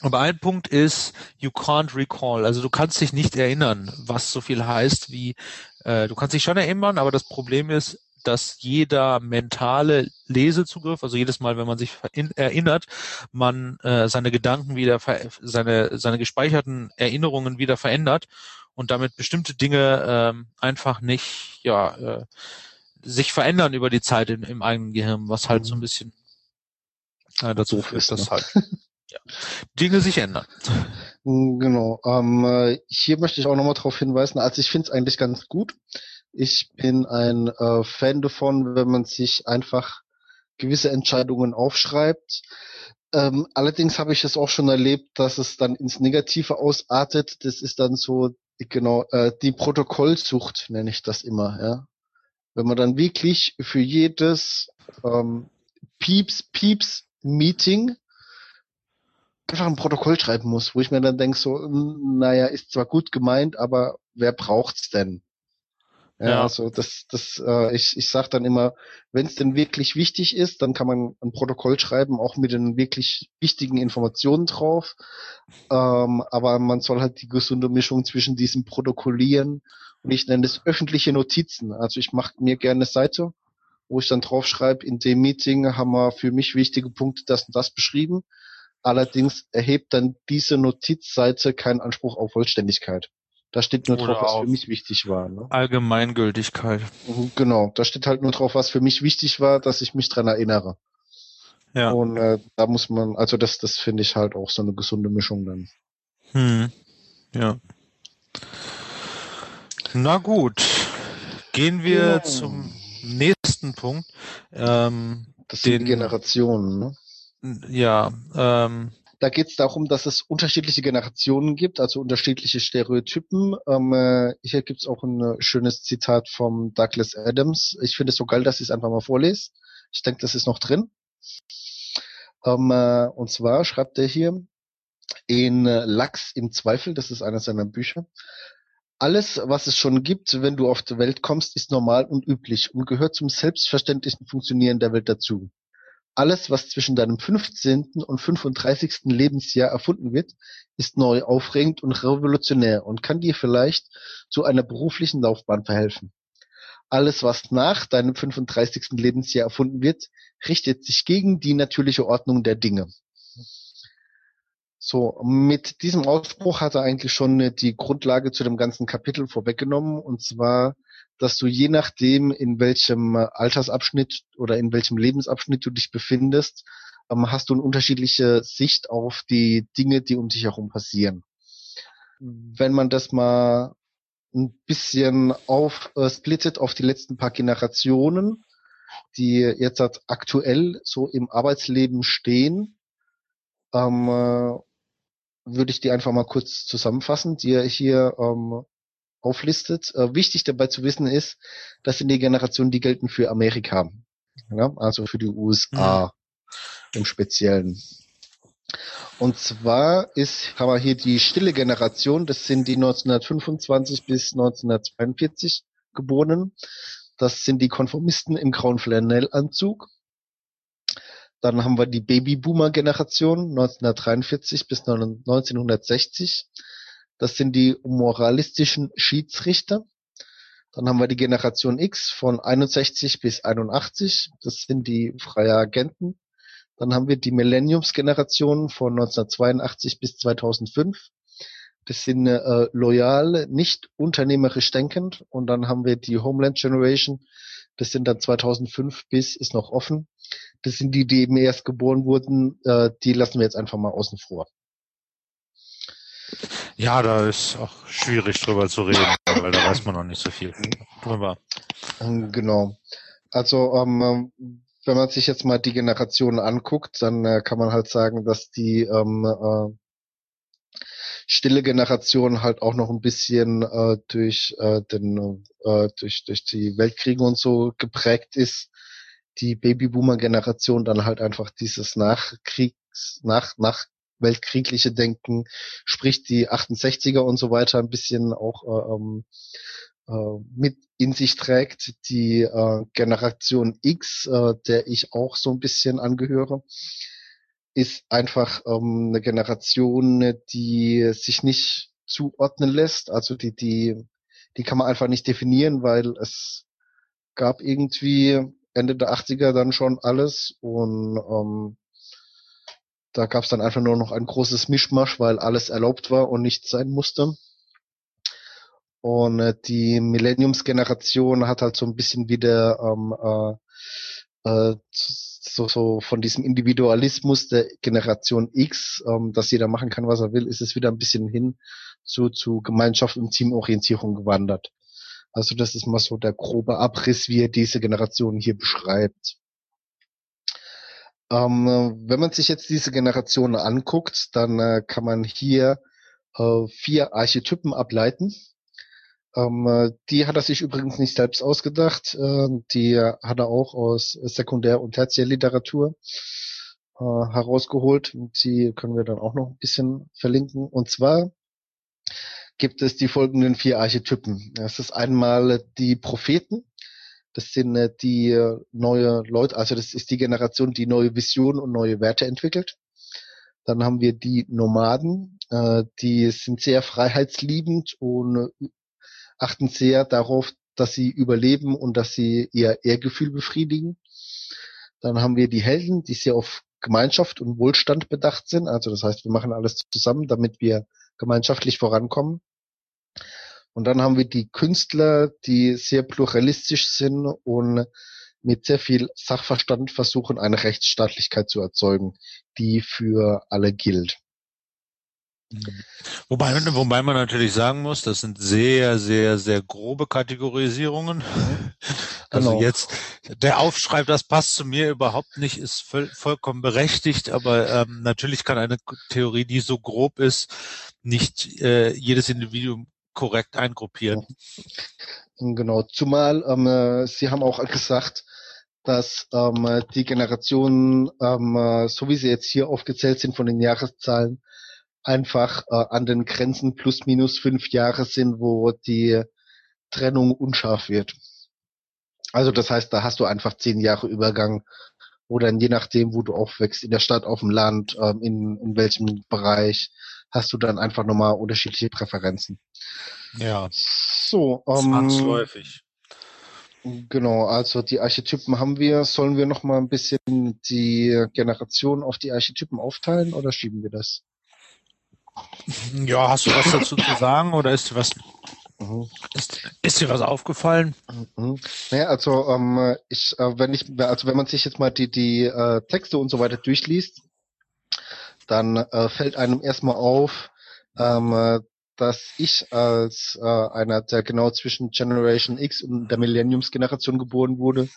aber ein Punkt ist, you can't recall. Also du kannst dich nicht erinnern, was so viel heißt wie, äh, du kannst dich schon erinnern, aber das Problem ist, dass jeder mentale Lesezugriff, also jedes Mal, wenn man sich erinnert, man äh, seine Gedanken wieder, seine, seine gespeicherten Erinnerungen wieder verändert und damit bestimmte Dinge ähm, einfach nicht, ja, äh, sich verändern über die Zeit in, im eigenen Gehirn, was halt so ein mhm. bisschen äh, dazu führt, dass halt ja, Dinge sich ändern. Mm, genau. Ähm, äh, hier möchte ich auch nochmal darauf hinweisen, also ich finde es eigentlich ganz gut. Ich bin ein äh, Fan davon, wenn man sich einfach gewisse Entscheidungen aufschreibt. Ähm, allerdings habe ich es auch schon erlebt, dass es dann ins Negative ausartet. Das ist dann so, genau, äh, die Protokollsucht nenne ich das immer, ja wenn man dann wirklich für jedes ähm, Pieps, Pieps Meeting einfach ein Protokoll schreiben muss, wo ich mir dann denke, so, hm, naja, ist zwar gut gemeint, aber wer braucht's denn? Ja, ja. also das, das, äh, ich, ich sag dann immer, wenn es denn wirklich wichtig ist, dann kann man ein Protokoll schreiben, auch mit den wirklich wichtigen Informationen drauf. Ähm, aber man soll halt die gesunde Mischung zwischen diesem Protokollieren und ich nenne es öffentliche Notizen. Also ich mache mir gerne eine Seite, wo ich dann drauf schreibe, in dem Meeting haben wir für mich wichtige Punkte das und das beschrieben. Allerdings erhebt dann diese Notizseite keinen Anspruch auf Vollständigkeit. Da steht nur drauf, was für mich wichtig war. Ne? Allgemeingültigkeit. Mhm, genau, da steht halt nur drauf, was für mich wichtig war, dass ich mich dran erinnere. Ja. Und äh, da muss man, also das, das finde ich halt auch so eine gesunde Mischung dann. Hm. Ja. Na gut, gehen wir ja. zum nächsten Punkt. Ähm, das sind den, Generationen, ne? Ja. Ähm, da geht es darum, dass es unterschiedliche Generationen gibt, also unterschiedliche Stereotypen. Ähm, äh, hier gibt es auch ein äh, schönes Zitat vom Douglas Adams. Ich finde es so geil, dass ich es einfach mal vorlese. Ich denke, das ist noch drin. Ähm, äh, und zwar schreibt er hier in Lachs im Zweifel, das ist einer seiner Bücher. Alles, was es schon gibt, wenn du auf die Welt kommst, ist normal und üblich und gehört zum selbstverständlichen Funktionieren der Welt dazu. Alles, was zwischen deinem 15. und 35. Lebensjahr erfunden wird, ist neu, aufregend und revolutionär und kann dir vielleicht zu einer beruflichen Laufbahn verhelfen. Alles, was nach deinem 35. Lebensjahr erfunden wird, richtet sich gegen die natürliche Ordnung der Dinge. So, mit diesem Ausspruch hat er eigentlich schon die Grundlage zu dem ganzen Kapitel vorweggenommen, und zwar, dass du je nachdem, in welchem Altersabschnitt oder in welchem Lebensabschnitt du dich befindest, ähm, hast du eine unterschiedliche Sicht auf die Dinge, die um dich herum passieren. Wenn man das mal ein bisschen aufsplittet äh, auf die letzten paar Generationen, die jetzt aktuell so im Arbeitsleben stehen, ähm, äh, würde ich die einfach mal kurz zusammenfassen, die er hier ähm, auflistet. Äh, wichtig dabei zu wissen ist, das sind die Generationen, die gelten für Amerika, ja? also für die USA mhm. im Speziellen. Und zwar ist, haben wir hier die stille Generation, das sind die 1925 bis 1942 geborenen. Das sind die Konformisten im grauen Flanellanzug. Dann haben wir die Babyboomer-Generation 1943 bis 1960. Das sind die moralistischen Schiedsrichter. Dann haben wir die Generation X von 61 bis 81. Das sind die freie Agenten. Dann haben wir die Millenniums-Generation von 1982 bis 2005. Das sind äh, loyal, nicht unternehmerisch denkend. Und dann haben wir die Homeland Generation. Das sind dann 2005 bis, ist noch offen. Das sind die, die eben erst geboren wurden. Äh, die lassen wir jetzt einfach mal außen vor. Ja, da ist auch schwierig drüber zu reden, weil da weiß man noch nicht so viel drüber. Ähm, genau. Also ähm, wenn man sich jetzt mal die Generationen anguckt, dann äh, kann man halt sagen, dass die ähm, äh, stille Generation halt auch noch ein bisschen äh, durch äh, den äh, durch durch die Weltkriege und so geprägt ist die Babyboomer-Generation dann halt einfach dieses Nachkriegs, nach, nach weltkriegliche Denken, sprich die 68er und so weiter ein bisschen auch äh, ähm, äh, mit in sich trägt. Die äh, Generation X, äh, der ich auch so ein bisschen angehöre, ist einfach ähm, eine Generation, die sich nicht zuordnen lässt. Also die, die, die kann man einfach nicht definieren, weil es gab irgendwie Ende der 80er dann schon alles und ähm, da gab es dann einfach nur noch ein großes Mischmasch, weil alles erlaubt war und nichts sein musste. Und äh, die Millenniums-Generation hat halt so ein bisschen wieder ähm, äh, äh, so, so von diesem Individualismus der Generation X, ähm, dass jeder machen kann, was er will, ist es wieder ein bisschen hin zu, zu Gemeinschaft und Teamorientierung gewandert. Also das ist mal so der grobe Abriss, wie er diese Generation hier beschreibt. Ähm, wenn man sich jetzt diese Generation anguckt, dann äh, kann man hier äh, vier Archetypen ableiten. Ähm, äh, die hat er sich übrigens nicht selbst ausgedacht. Äh, die hat er auch aus Sekundär- und Tertiärliteratur äh, herausgeholt. Die können wir dann auch noch ein bisschen verlinken. Und zwar gibt es die folgenden vier Archetypen. Das ist einmal die Propheten. Das sind äh, die äh, neue Leute, also das ist die Generation, die neue Visionen und neue Werte entwickelt. Dann haben wir die Nomaden, äh, die sind sehr freiheitsliebend und achten sehr darauf, dass sie überleben und dass sie ihr Ehrgefühl befriedigen. Dann haben wir die Helden, die sehr auf Gemeinschaft und Wohlstand bedacht sind. Also das heißt, wir machen alles zusammen, damit wir gemeinschaftlich vorankommen. Und dann haben wir die Künstler, die sehr pluralistisch sind und mit sehr viel Sachverstand versuchen, eine Rechtsstaatlichkeit zu erzeugen, die für alle gilt. Wobei, wobei man natürlich sagen muss, das sind sehr, sehr, sehr grobe Kategorisierungen. Also genau. jetzt, der Aufschrei, das passt zu mir überhaupt nicht, ist voll, vollkommen berechtigt, aber ähm, natürlich kann eine Theorie, die so grob ist, nicht äh, jedes Individuum korrekt eingruppieren. Genau, zumal ähm, äh, Sie haben auch gesagt, dass ähm, die Generationen, ähm, äh, so wie sie jetzt hier aufgezählt sind von den Jahreszahlen, einfach äh, an den Grenzen plus minus fünf Jahre sind, wo die Trennung unscharf wird. Also das heißt, da hast du einfach zehn Jahre Übergang oder je nachdem, wo du aufwächst, in der Stadt, auf dem Land, ähm, in, in welchem Bereich, hast du dann einfach nochmal unterschiedliche Präferenzen. Ja. So, ähm, zwangsläufig. Genau, also die Archetypen haben wir. Sollen wir noch mal ein bisschen die Generation auf die Archetypen aufteilen oder schieben wir das? Ja, hast du was dazu zu sagen oder ist dir was, mhm. ist, ist dir was aufgefallen? Mhm. Naja, also ähm, ich, äh, wenn ich, also wenn man sich jetzt mal die die äh, Texte und so weiter durchliest, dann äh, fällt einem erstmal auf, ähm, dass ich als äh, einer, der genau zwischen Generation X und der Millenniums-Generation geboren wurde,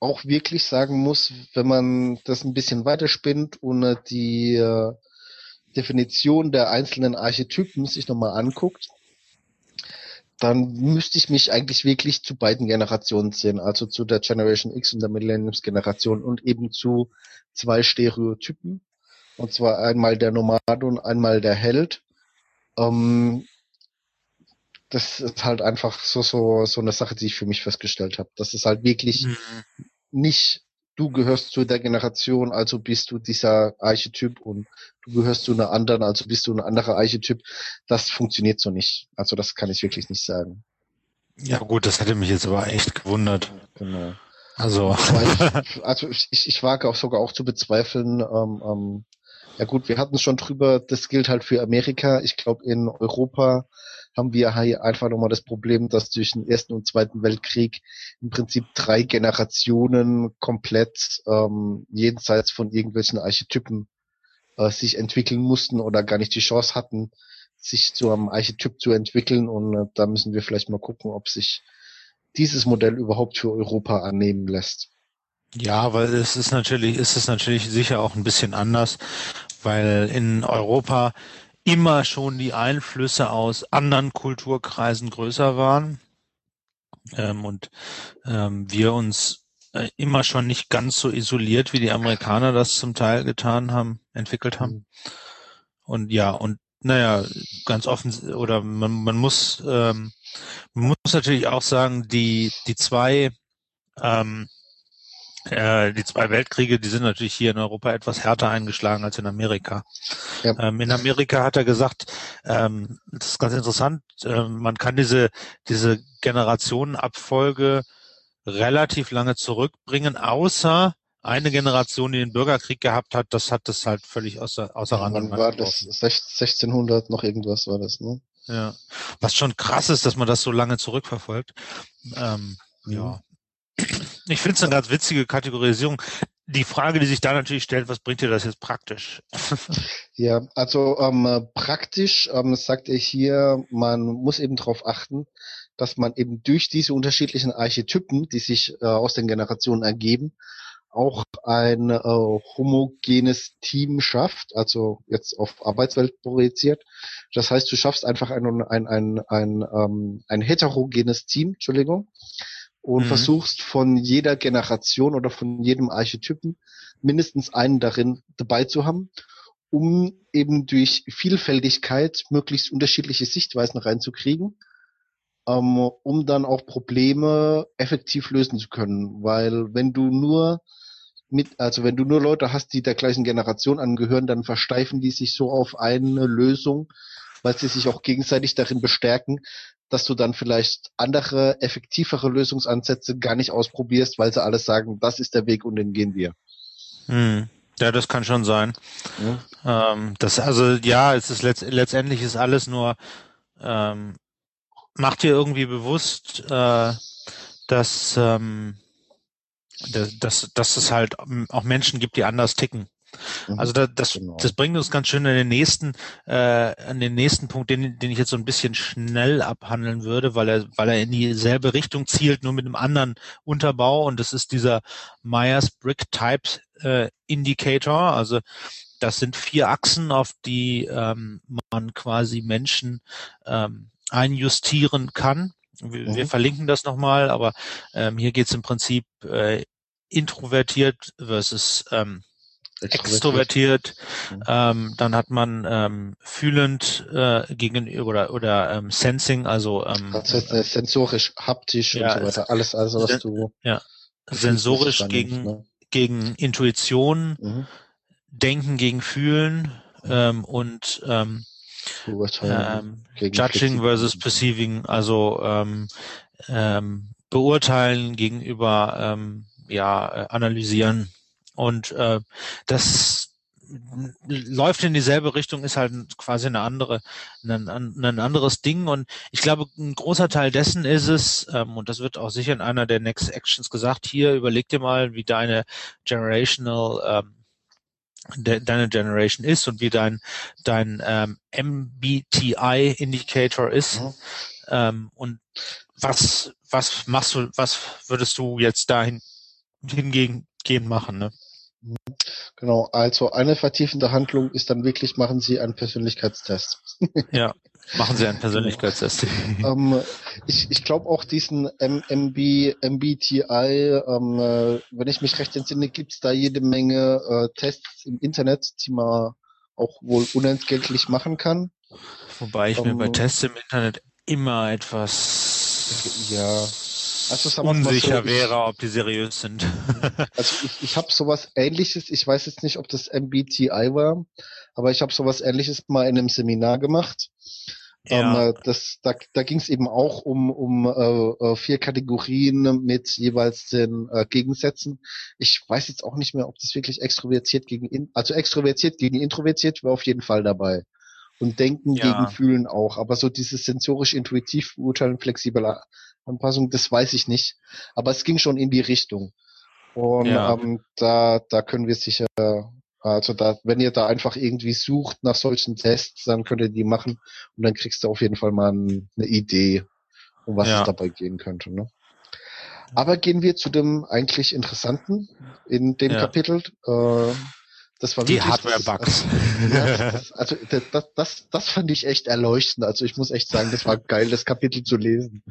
auch wirklich sagen muss, wenn man das ein bisschen weiterspinnt und äh, die äh, Definition der einzelnen Archetypen sich nochmal anguckt, dann müsste ich mich eigentlich wirklich zu beiden Generationen sehen, also zu der Generation X und der Millenniums-Generation und eben zu zwei Stereotypen. Und zwar einmal der Nomade und einmal der Held. Ähm, das ist halt einfach so, so, so eine Sache, die ich für mich festgestellt habe. Das ist halt wirklich mhm. nicht, du gehörst zu der Generation, also bist du dieser Archetyp und du gehörst zu einer anderen, also bist du ein anderer Archetyp. Das funktioniert so nicht. Also das kann ich wirklich nicht sagen. Ja gut, das hätte mich jetzt aber echt gewundert. Genau. Also, ich, also ich, ich wage auch sogar auch zu bezweifeln, ähm, ähm, ja gut, wir hatten es schon drüber, das gilt halt für Amerika. Ich glaube, in Europa haben wir hier einfach nochmal das Problem, dass durch den Ersten und Zweiten Weltkrieg im Prinzip drei Generationen komplett ähm, jenseits von irgendwelchen Archetypen äh, sich entwickeln mussten oder gar nicht die Chance hatten, sich zu einem Archetyp zu entwickeln. Und äh, da müssen wir vielleicht mal gucken, ob sich dieses Modell überhaupt für Europa annehmen lässt. Ja, weil es ist natürlich, ist es natürlich sicher auch ein bisschen anders, weil in Europa immer schon die Einflüsse aus anderen Kulturkreisen größer waren ähm, und ähm, wir uns äh, immer schon nicht ganz so isoliert, wie die Amerikaner das zum Teil getan haben, entwickelt haben. Mhm. Und ja, und naja, ganz offen, oder man, man muss, ähm, man muss natürlich auch sagen, die, die zwei ähm, äh, die zwei Weltkriege, die sind natürlich hier in Europa etwas härter eingeschlagen als in Amerika. Ja. Ähm, in Amerika hat er gesagt, ähm, das ist ganz interessant, äh, man kann diese, diese Generationenabfolge relativ lange zurückbringen, außer eine Generation, die den Bürgerkrieg gehabt hat, das hat das halt völlig außer, außer ja, Rand und war das 1600 noch irgendwas war das, ne? Ja. Was schon krass ist, dass man das so lange zurückverfolgt. Ähm, mhm. Ja. Ich finde es eine ganz witzige Kategorisierung. Die Frage, die sich da natürlich stellt, was bringt dir das jetzt praktisch? ja, also ähm, praktisch ähm, sagt er hier, man muss eben darauf achten, dass man eben durch diese unterschiedlichen Archetypen, die sich äh, aus den Generationen ergeben, auch ein äh, homogenes Team schafft, also jetzt auf Arbeitswelt projiziert. Das heißt, du schaffst einfach ein, ein, ein, ein, ähm, ein heterogenes Team, Entschuldigung, und mhm. versuchst von jeder Generation oder von jedem Archetypen mindestens einen darin dabei zu haben, um eben durch Vielfältigkeit möglichst unterschiedliche Sichtweisen reinzukriegen, ähm, um dann auch Probleme effektiv lösen zu können. Weil wenn du nur mit, also wenn du nur Leute hast, die der gleichen Generation angehören, dann versteifen die sich so auf eine Lösung, weil sie sich auch gegenseitig darin bestärken, dass du dann vielleicht andere, effektivere Lösungsansätze gar nicht ausprobierst, weil sie alles sagen, das ist der Weg und den gehen wir. Hm. Ja, das kann schon sein. Ja. Ähm, das, also ja, es ist letzt, letztendlich ist alles nur, ähm, macht dir irgendwie bewusst, äh, dass, ähm, dass, dass, dass es halt auch Menschen gibt, die anders ticken. Mhm. Also da, das, genau. das bringt uns ganz schön an den nächsten, äh, an den nächsten Punkt, den, den ich jetzt so ein bisschen schnell abhandeln würde, weil er, weil er in dieselbe Richtung zielt, nur mit einem anderen Unterbau. Und das ist dieser Myers-Briggs-Type äh, Indicator. Also das sind vier Achsen, auf die ähm, man quasi Menschen ähm, einjustieren kann. Wir, mhm. wir verlinken das nochmal, aber ähm, hier geht es im Prinzip äh, introvertiert versus ähm, extrovertiert, mhm. ähm, dann hat man ähm, fühlend äh, gegenüber oder, oder ähm, sensing, also ähm, das heißt, äh, sensorisch, haptisch ja, und so weiter, alles, alles was du ja sensorisch gegen ne? gegen Intuition, mhm. Denken gegen Fühlen ähm, und ähm, ähm, Judging versus Perceiving, also ähm, ähm, beurteilen gegenüber ähm, ja analysieren und äh, das läuft in dieselbe Richtung, ist halt quasi eine andere, ein, ein anderes Ding. Und ich glaube, ein großer Teil dessen ist es, ähm, und das wird auch sicher in einer der Next Actions gesagt, hier überleg dir mal, wie deine Generational ähm, de, deine Generation ist und wie dein dein ähm, MBTI Indicator ist mhm. ähm, und was was machst du was würdest du jetzt dahin hingegen gehen machen ne Genau, also eine vertiefende Handlung ist dann wirklich, machen Sie einen Persönlichkeitstest. ja, machen Sie einen Persönlichkeitstest. ähm, ich ich glaube auch diesen MB, MBTI, ähm, äh, wenn ich mich recht entsinne, gibt's da jede Menge äh, Tests im Internet, die man auch wohl unentgeltlich machen kann. Wobei ich ähm, mir bei ähm, Tests im Internet immer etwas ja also, unsicher so, wäre, ob die seriös sind. also ich, ich habe sowas ähnliches, ich weiß jetzt nicht, ob das MBTI war, aber ich habe sowas ähnliches mal in einem Seminar gemacht. Ja. Ähm, das, da da ging es eben auch um, um äh, äh, vier Kategorien mit jeweils den äh, Gegensätzen. Ich weiß jetzt auch nicht mehr, ob das wirklich extrovertiert gegen, in, also extrovertiert gegen introvertiert war auf jeden Fall dabei. Und Denken ja. gegen Fühlen auch. Aber so dieses sensorisch-intuitiv beurteilen, flexibler Anpassung, das weiß ich nicht. Aber es ging schon in die Richtung. Und ja. ähm, da, da können wir sicher, also da, wenn ihr da einfach irgendwie sucht nach solchen Tests, dann könnt ihr die machen und dann kriegst du auf jeden Fall mal eine Idee, um was ja. es dabei gehen könnte. Ne? Aber gehen wir zu dem eigentlich Interessanten in dem. Kapitel. Äh, das war die Hardware-Bugs. Also, also das, das, das fand ich echt erleuchtend. Also ich muss echt sagen, das war geil, das Kapitel zu lesen.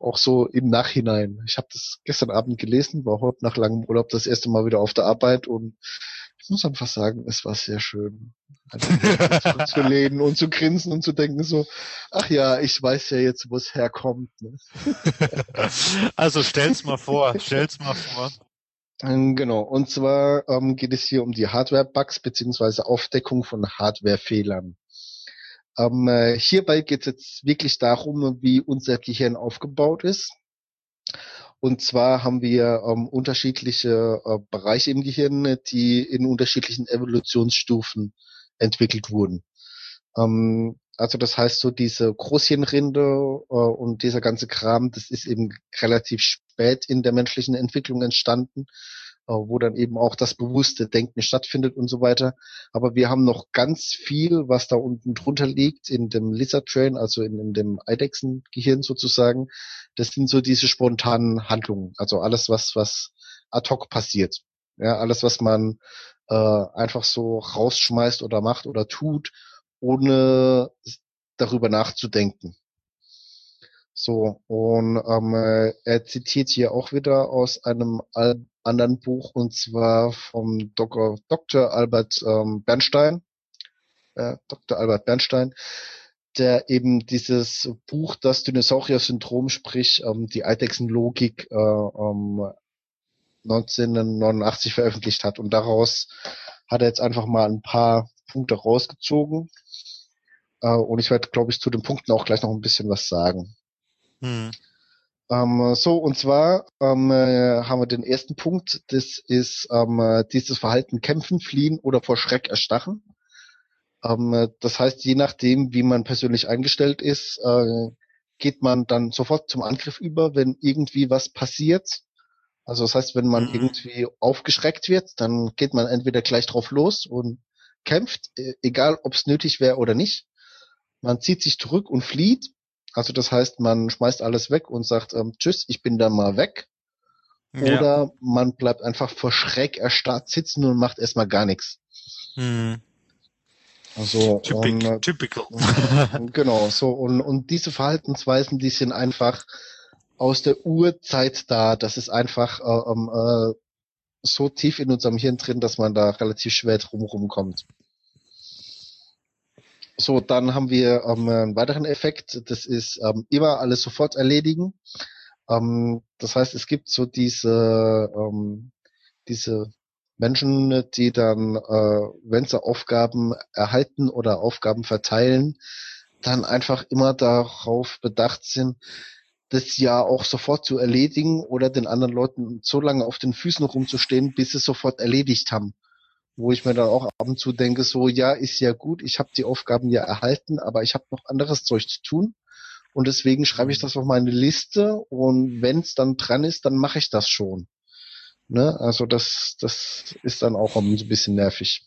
Auch so im Nachhinein. Ich habe das gestern Abend gelesen, war heute nach langem Urlaub das erste Mal wieder auf der Arbeit und ich muss einfach sagen, es war sehr schön. Also, zu lehnen und zu grinsen und zu denken so, ach ja, ich weiß ja jetzt, wo es herkommt. Ne? Also stell's mal vor, stell's mal vor. Ähm, genau, und zwar ähm, geht es hier um die Hardware-Bugs beziehungsweise Aufdeckung von Hardware-Fehlern. Ähm, äh, hierbei geht es jetzt wirklich darum, wie unser Gehirn aufgebaut ist. Und zwar haben wir ähm, unterschiedliche äh, Bereiche im Gehirn, die in unterschiedlichen Evolutionsstufen entwickelt wurden. Ähm, also das heißt so diese Großhirnrinde äh, und dieser ganze Kram, das ist eben relativ spät in der menschlichen Entwicklung entstanden, äh, wo dann eben auch das bewusste Denken stattfindet und so weiter. Aber wir haben noch ganz viel, was da unten drunter liegt in dem Lizard Train, also in, in dem Eidechsengehirn sozusagen. Das sind so diese spontanen Handlungen, also alles was was ad hoc passiert. Ja, alles was man äh, einfach so rausschmeißt oder macht oder tut ohne darüber nachzudenken. So, und ähm, äh, er zitiert hier auch wieder aus einem anderen Buch, und zwar vom Dr. Dr. Albert ähm, Bernstein, äh, Dr. Albert Bernstein, der eben dieses Buch, das Dinosaurier-Syndrom, sprich ähm, die Eidechsenlogik, äh, ähm, 1989 veröffentlicht hat. Und daraus hat er jetzt einfach mal ein paar Punkte rausgezogen. Äh, und ich werde, glaube ich, zu den Punkten auch gleich noch ein bisschen was sagen. Hm. Ähm, so, und zwar ähm, äh, haben wir den ersten Punkt, das ist ähm, dieses Verhalten kämpfen, fliehen oder vor Schreck erstachen. Ähm, das heißt, je nachdem, wie man persönlich eingestellt ist, äh, geht man dann sofort zum Angriff über, wenn irgendwie was passiert. Also das heißt, wenn man mhm. irgendwie aufgeschreckt wird, dann geht man entweder gleich drauf los und kämpft, e-, egal ob es nötig wäre oder nicht. Man zieht sich zurück und flieht. Also das heißt, man schmeißt alles weg und sagt, ähm, tschüss, ich bin da mal weg. Ja. Oder man bleibt einfach vor Schreck erstarrt sitzen und macht erstmal gar nichts. Hm. Also Typic, um, ähm, typical. genau, so und, und diese Verhaltensweisen, die sind einfach aus der Urzeit da. Das ist einfach äh, ähm, äh, so tief in unserem Hirn drin, dass man da relativ schwer drum rumkommt. So, dann haben wir ähm, einen weiteren Effekt, das ist ähm, immer alles sofort erledigen. Ähm, das heißt, es gibt so diese, ähm, diese Menschen, die dann, äh, wenn sie Aufgaben erhalten oder Aufgaben verteilen, dann einfach immer darauf bedacht sind, das ja auch sofort zu erledigen oder den anderen Leuten so lange auf den Füßen rumzustehen, bis sie sofort erledigt haben. Wo ich mir dann auch ab und zu denke, so ja, ist ja gut, ich habe die Aufgaben ja erhalten, aber ich habe noch anderes Zeug zu tun. Und deswegen schreibe ich das auf meine Liste und wenn es dann dran ist, dann mache ich das schon. Ne? Also das, das ist dann auch ein bisschen nervig.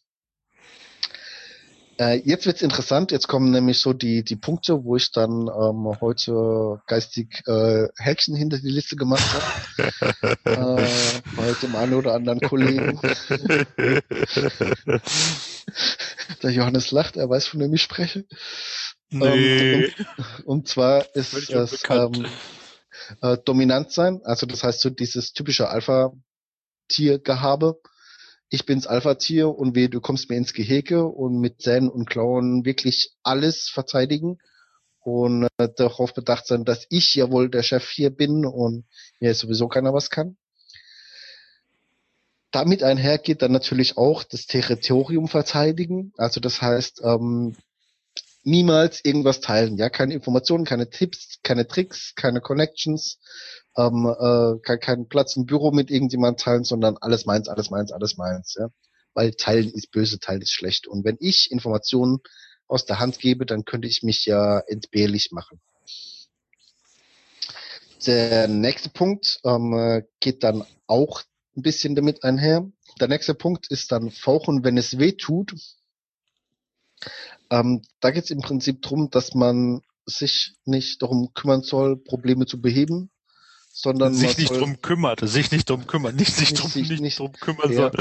Äh, jetzt wird's interessant. Jetzt kommen nämlich so die die Punkte, wo ich dann ähm, heute geistig äh, Häkchen hinter die Liste gemacht habe. äh, bei dem einen oder anderen Kollegen. Der Johannes lacht, er weiß, von wem ich spreche. Nee. Ähm, und, und, zwar ist es ähm, äh, dominant sein, also das heißt so dieses typische Alpha-Tier-Gehabe ich bin's Alpha-Tier und weh, du kommst mir ins Gehege und mit Zähnen und Klauen wirklich alles verteidigen und äh, darauf bedacht sein, dass ich ja wohl der Chef hier bin und mir sowieso keiner was kann. Damit einher geht dann natürlich auch das Territorium verteidigen. Also das heißt, ähm, niemals irgendwas teilen. Ja, keine Informationen, keine Tipps, keine Tricks, keine Connections, ähm, äh, kein, kein Platz im Büro mit irgendjemand teilen, sondern alles meins, alles meins, alles meins. Ja? Weil teilen ist böse, teilen ist schlecht. Und wenn ich Informationen aus der Hand gebe, dann könnte ich mich ja entbehrlich machen. Der nächste Punkt ähm, geht dann auch ein bisschen damit einher. Der nächste Punkt ist dann fauchen, wenn es weh tut. Ähm, da geht es im Prinzip drum, dass man sich nicht darum kümmern soll, Probleme zu beheben, sondern sich nicht drum kümmert, sich nicht drum kümmert, nicht sich nicht, drum, sich nicht, nicht drum kümmern soll.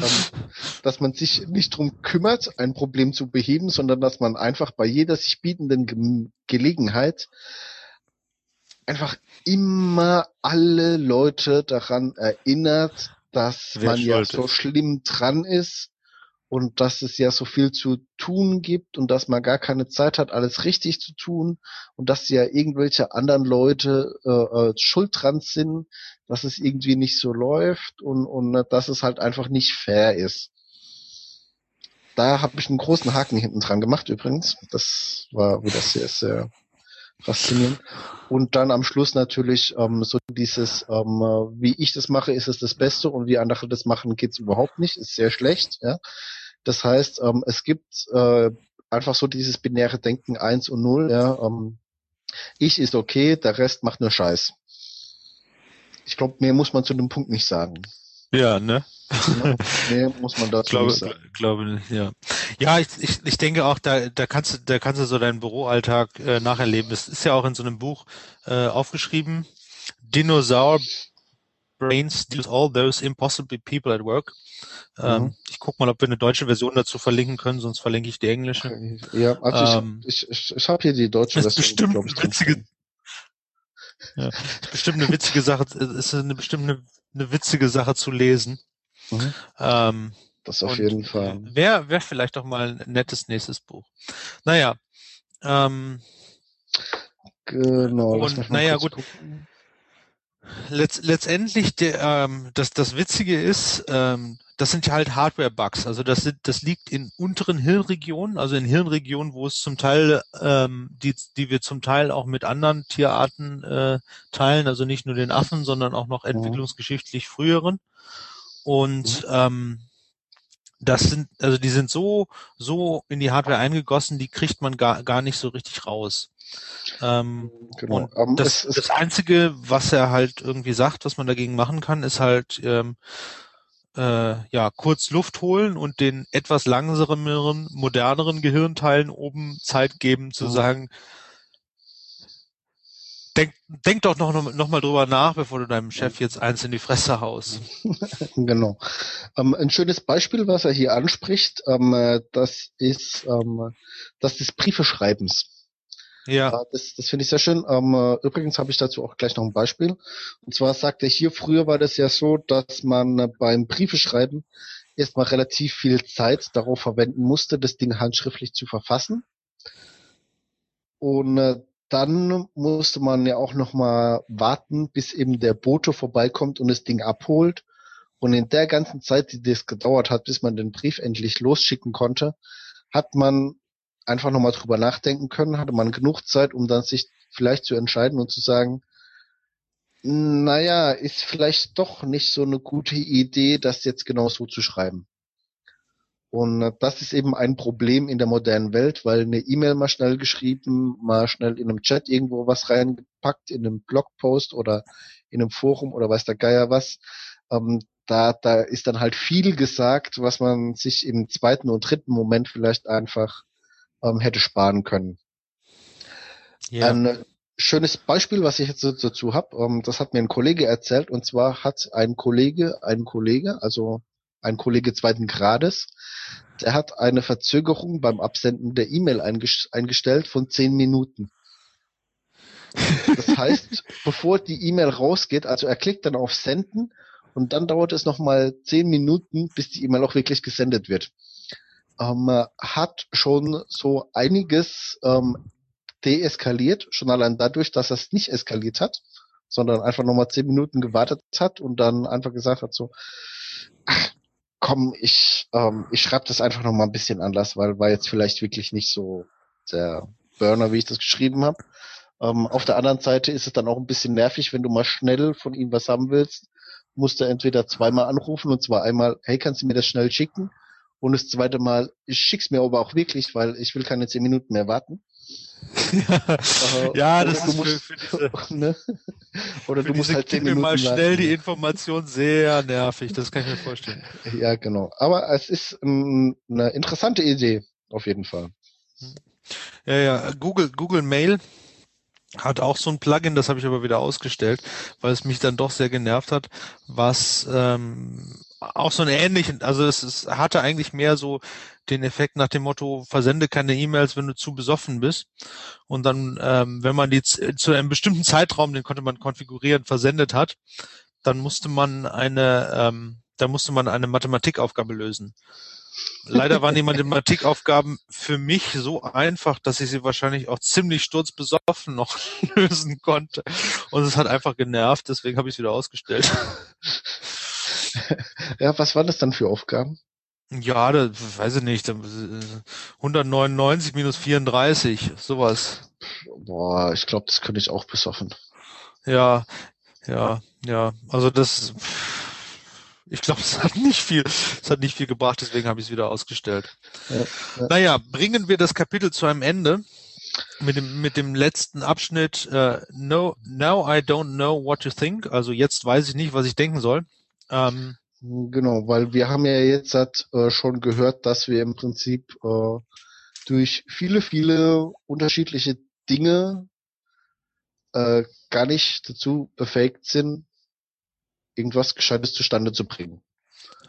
dass man sich nicht drum kümmert, ein Problem zu beheben, sondern dass man einfach bei jeder sich bietenden Ge Gelegenheit einfach immer alle Leute daran erinnert, dass Wer man ja so schlimm dran ist und dass es ja so viel zu tun gibt und dass man gar keine Zeit hat, alles richtig zu tun und dass ja irgendwelche anderen Leute äh, äh, schuld dran sind, dass es irgendwie nicht so läuft und, und dass es halt einfach nicht fair ist. Da habe ich einen großen Haken hinten dran gemacht übrigens. Das war wieder sehr, sehr faszinierend. Und dann am Schluss natürlich ähm, so dieses, ähm, wie ich das mache, ist es das Beste und wie andere das machen, geht's überhaupt nicht, ist sehr schlecht. Ja. Das heißt, ähm, es gibt äh, einfach so dieses binäre Denken eins und null. Ja, ähm, ich ist okay, der Rest macht nur Scheiß. Ich glaube, mehr muss man zu dem Punkt nicht sagen. Ja, ne? Mehr muss man dazu glaube, nicht sagen. Glaube, ja. Ja, ich, ich, ich denke auch, da, da kannst du, da kannst du so deinen Büroalltag äh, nacherleben. Das ist ja auch in so einem Buch äh, aufgeschrieben. Dinosaur Brains deals all those impossible people at work. Ähm, mhm. Ich guck mal, ob wir eine deutsche Version dazu verlinken können, sonst verlinke ich die englische. Okay. Ja, also ähm, ich, ich, ich habe hier die deutsche Version. Ist bestimmt ich, witzige, ja, ist bestimmt eine witzige Sache, ist eine bestimmt eine, eine witzige Sache zu lesen. Mhm. Ähm, das auf jeden Fall. Wäre wär vielleicht doch mal ein nettes nächstes Buch. Naja. Ähm, genau. Und, naja, gut. Gucken. Letz, letztendlich, der, ähm, das, das Witzige ist, ähm, das sind ja halt Hardware-Bugs. Also das, sind, das liegt in unteren Hirnregionen, also in Hirnregionen, wo es zum Teil, ähm, die, die wir zum Teil auch mit anderen Tierarten äh, teilen, also nicht nur den Affen, sondern auch noch entwicklungsgeschichtlich früheren. Und ähm, das sind, also die sind so, so in die Hardware eingegossen, die kriegt man gar, gar nicht so richtig raus. Ähm, genau. Und ähm, das, das Einzige, was er halt irgendwie sagt, was man dagegen machen kann, ist halt ähm, äh, ja kurz Luft holen und den etwas langsameren, moderneren Gehirnteilen oben Zeit geben zu mhm. sagen, denk, denk doch noch, noch mal drüber nach, bevor du deinem Chef jetzt eins in die Fresse haust. genau. Ähm, ein schönes Beispiel, was er hier anspricht, ähm, äh, das ist ähm, das des Briefeschreibens. Ja. Das, das finde ich sehr schön. Ähm, äh, übrigens habe ich dazu auch gleich noch ein Beispiel. Und zwar sagt er hier, früher war das ja so, dass man äh, beim Briefeschreiben erstmal relativ viel Zeit darauf verwenden musste, das Ding handschriftlich zu verfassen. Und äh, dann musste man ja auch noch mal warten, bis eben der Bote vorbeikommt und das Ding abholt. Und in der ganzen Zeit, die das gedauert hat, bis man den Brief endlich losschicken konnte, hat man einfach nochmal drüber nachdenken können, hatte man genug Zeit, um dann sich vielleicht zu entscheiden und zu sagen, naja, ist vielleicht doch nicht so eine gute Idee, das jetzt genau so zu schreiben. Und das ist eben ein Problem in der modernen Welt, weil eine E-Mail mal schnell geschrieben, mal schnell in einem Chat irgendwo was reingepackt, in einem Blogpost oder in einem Forum oder weiß der Geier was. Ähm, da, da ist dann halt viel gesagt, was man sich im zweiten und dritten Moment vielleicht einfach ähm, hätte sparen können. Ja. Ein schönes Beispiel, was ich jetzt dazu habe, ähm, das hat mir ein Kollege erzählt, und zwar hat ein Kollege, ein Kollege, also ein Kollege zweiten Grades, der hat eine Verzögerung beim Absenden der E-Mail eingestellt von zehn Minuten. Das heißt, bevor die E-Mail rausgeht, also er klickt dann auf Senden und dann dauert es nochmal zehn Minuten, bis die E-Mail auch wirklich gesendet wird. Ähm, hat schon so einiges ähm, deeskaliert, schon allein dadurch, dass er es nicht eskaliert hat, sondern einfach nochmal zehn Minuten gewartet hat und dann einfach gesagt hat so, ach, komm, ich, ähm, ich schreibe das einfach nochmal ein bisschen anders, weil war jetzt vielleicht wirklich nicht so der Burner, wie ich das geschrieben habe. Ähm, auf der anderen Seite ist es dann auch ein bisschen nervig, wenn du mal schnell von ihm was haben willst, musst du entweder zweimal anrufen und zwar einmal, hey, kannst du mir das schnell schicken? Und das zweite Mal, ich schick's mir aber auch wirklich, weil ich will keine zehn Minuten mehr warten ja, das ist musst, für, für diese, ne? Oder du musst halt zehn Minuten mal schnell die Information sehr nervig, das kann ich mir vorstellen. Ja, genau. Aber es ist ähm, eine interessante Idee, auf jeden Fall. Ja, ja, Google, Google Mail hat auch so ein Plugin, das habe ich aber wieder ausgestellt, weil es mich dann doch sehr genervt hat, was ähm, auch so einen ähnlichen, also es, es hatte eigentlich mehr so den Effekt nach dem Motto, versende keine E-Mails, wenn du zu besoffen bist. Und dann, ähm, wenn man die zu einem bestimmten Zeitraum, den konnte man konfigurieren, versendet hat, dann musste man eine, ähm, da musste man eine Mathematikaufgabe lösen. Leider waren die Mathematikaufgaben für mich so einfach, dass ich sie wahrscheinlich auch ziemlich sturzbesoffen noch lösen konnte. Und es hat einfach genervt, deswegen habe ich es wieder ausgestellt. ja, was waren das dann für Aufgaben? Ja, das weiß ich nicht. 199 minus 34, sowas. Boah, ich glaube, das könnte ich auch besoffen. Ja, ja, ja. Also das, ich glaube, es hat nicht viel, es hat nicht viel gebracht, deswegen habe ich es wieder ausgestellt. Ja, ja. Naja, bringen wir das Kapitel zu einem Ende mit dem mit dem letzten Abschnitt. Uh, no, now I don't know what to think. Also jetzt weiß ich nicht, was ich denken soll. Ähm, Genau, weil wir haben ja jetzt hat, äh, schon gehört, dass wir im Prinzip äh, durch viele, viele unterschiedliche Dinge äh, gar nicht dazu befähigt sind, irgendwas Gescheites zustande zu bringen.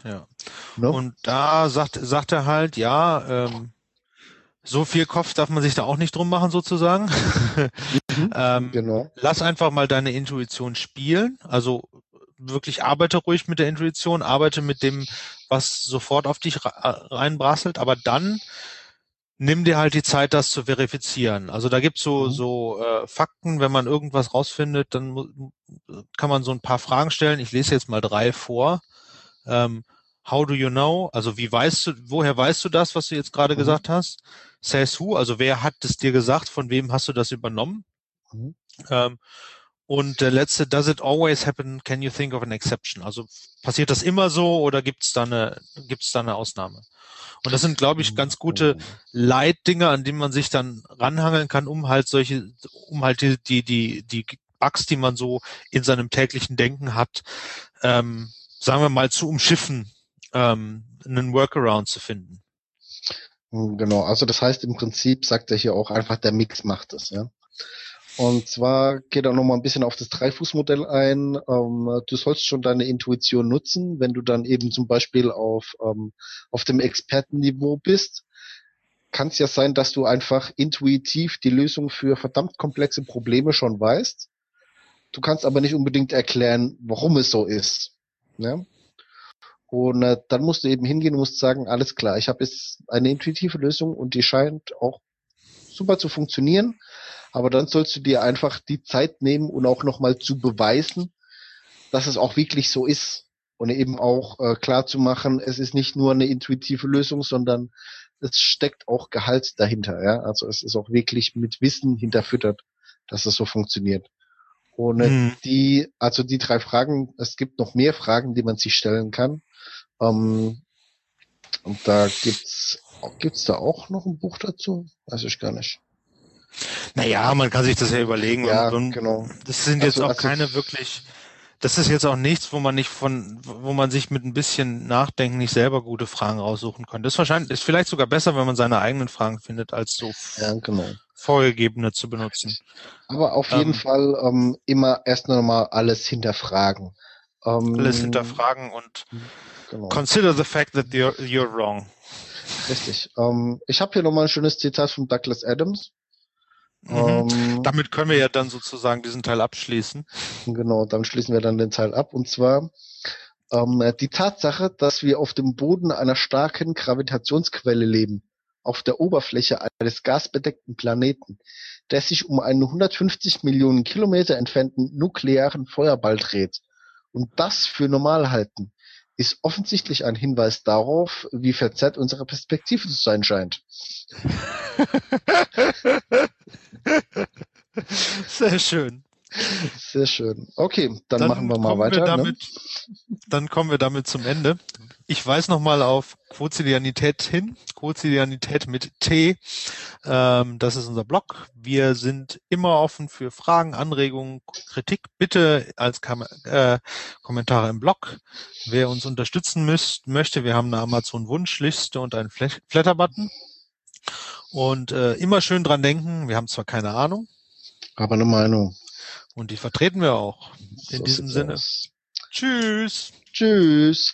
Ja. No? Ne? Und da sagt, sagt er halt, ja, ähm, so viel Kopf darf man sich da auch nicht drum machen, sozusagen. Mhm, ähm, genau. Lass einfach mal deine Intuition spielen. Also wirklich arbeite ruhig mit der Intuition, arbeite mit dem, was sofort auf dich reinbrasselt, aber dann nimm dir halt die Zeit, das zu verifizieren. Also da gibt's so, mhm. so äh, Fakten, wenn man irgendwas rausfindet, dann kann man so ein paar Fragen stellen. Ich lese jetzt mal drei vor. Ähm, how do you know? Also wie weißt du, woher weißt du das, was du jetzt gerade mhm. gesagt hast? Says who? Also wer hat es dir gesagt? Von wem hast du das übernommen? Mhm. Ähm, und der letzte, does it always happen? Can you think of an exception? Also passiert das immer so oder gibt es da eine, gibt's da eine Ausnahme? Und das sind, glaube ich, ganz gute Leitdinge, an denen man sich dann ranhangeln kann, um halt solche, um halt die, die, die, die Bugs, die man so in seinem täglichen Denken hat, ähm, sagen wir mal, zu umschiffen, ähm, einen Workaround zu finden. Genau, also das heißt im Prinzip sagt er hier auch einfach, der Mix macht es, ja. Und zwar geht er nochmal ein bisschen auf das Dreifußmodell ein. Ähm, du sollst schon deine Intuition nutzen, wenn du dann eben zum Beispiel auf, ähm, auf dem Expertenniveau bist. Kann es ja sein, dass du einfach intuitiv die Lösung für verdammt komplexe Probleme schon weißt. Du kannst aber nicht unbedingt erklären, warum es so ist. Ja? Und äh, dann musst du eben hingehen und musst sagen, alles klar, ich habe jetzt eine intuitive Lösung und die scheint auch super zu funktionieren aber dann sollst du dir einfach die Zeit nehmen und auch nochmal zu beweisen, dass es auch wirklich so ist. und eben auch äh, klar zu machen, es ist nicht nur eine intuitive Lösung, sondern es steckt auch Gehalt dahinter. Ja? Also es ist auch wirklich mit Wissen hinterfüttert, dass es so funktioniert. Und hm. die, also die drei Fragen, es gibt noch mehr Fragen, die man sich stellen kann. Ähm, und da gibt's gibt's da auch noch ein Buch dazu? Weiß ich gar nicht. Naja, man kann sich das ja überlegen. Ja, und, genau. Das sind jetzt also, auch also, keine wirklich das ist jetzt auch nichts, wo man nicht von, wo man sich mit ein bisschen Nachdenken nicht selber gute Fragen raussuchen könnte. Das ist wahrscheinlich, ist vielleicht sogar besser, wenn man seine eigenen Fragen findet, als so ja, genau. vorgegebene zu benutzen. Aber auf jeden ähm, Fall ähm, immer erst nochmal alles hinterfragen. Ähm, alles hinterfragen und genau. consider the fact that you're, you're wrong. Richtig. Ähm, ich habe hier nochmal ein schönes Zitat von Douglas Adams. Mhm. Ähm, Damit können wir ja dann sozusagen diesen Teil abschließen. Genau, dann schließen wir dann den Teil ab. Und zwar ähm, die Tatsache, dass wir auf dem Boden einer starken Gravitationsquelle leben, auf der Oberfläche eines gasbedeckten Planeten, der sich um einen 150 Millionen Kilometer entfernten nuklearen Feuerball dreht und das für normal halten, ist offensichtlich ein Hinweis darauf, wie verzerrt unsere Perspektive zu sein scheint. Sehr schön. Sehr schön. Okay, dann, dann machen wir mal weiter. Wir ne? damit, ne? Dann kommen wir damit zum Ende. Ich weise nochmal auf Quotidianität hin. Quotidianität mit T. Ähm, das ist unser Blog. Wir sind immer offen für Fragen, Anregungen, Kritik. Bitte als Kam äh, Kommentare im Blog. Wer uns unterstützen müsst, möchte, wir haben eine Amazon-Wunschliste und einen Flatter-Button. Und äh, immer schön dran denken, wir haben zwar keine Ahnung. Aber eine Meinung. Und die vertreten wir auch. In so diesem Sinne. Aus. Tschüss. Tschüss.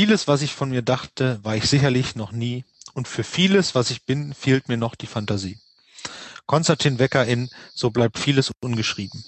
Vieles, was ich von mir dachte, war ich sicherlich noch nie, und für vieles, was ich bin, fehlt mir noch die Fantasie. Konstantin Wecker in So bleibt vieles ungeschrieben.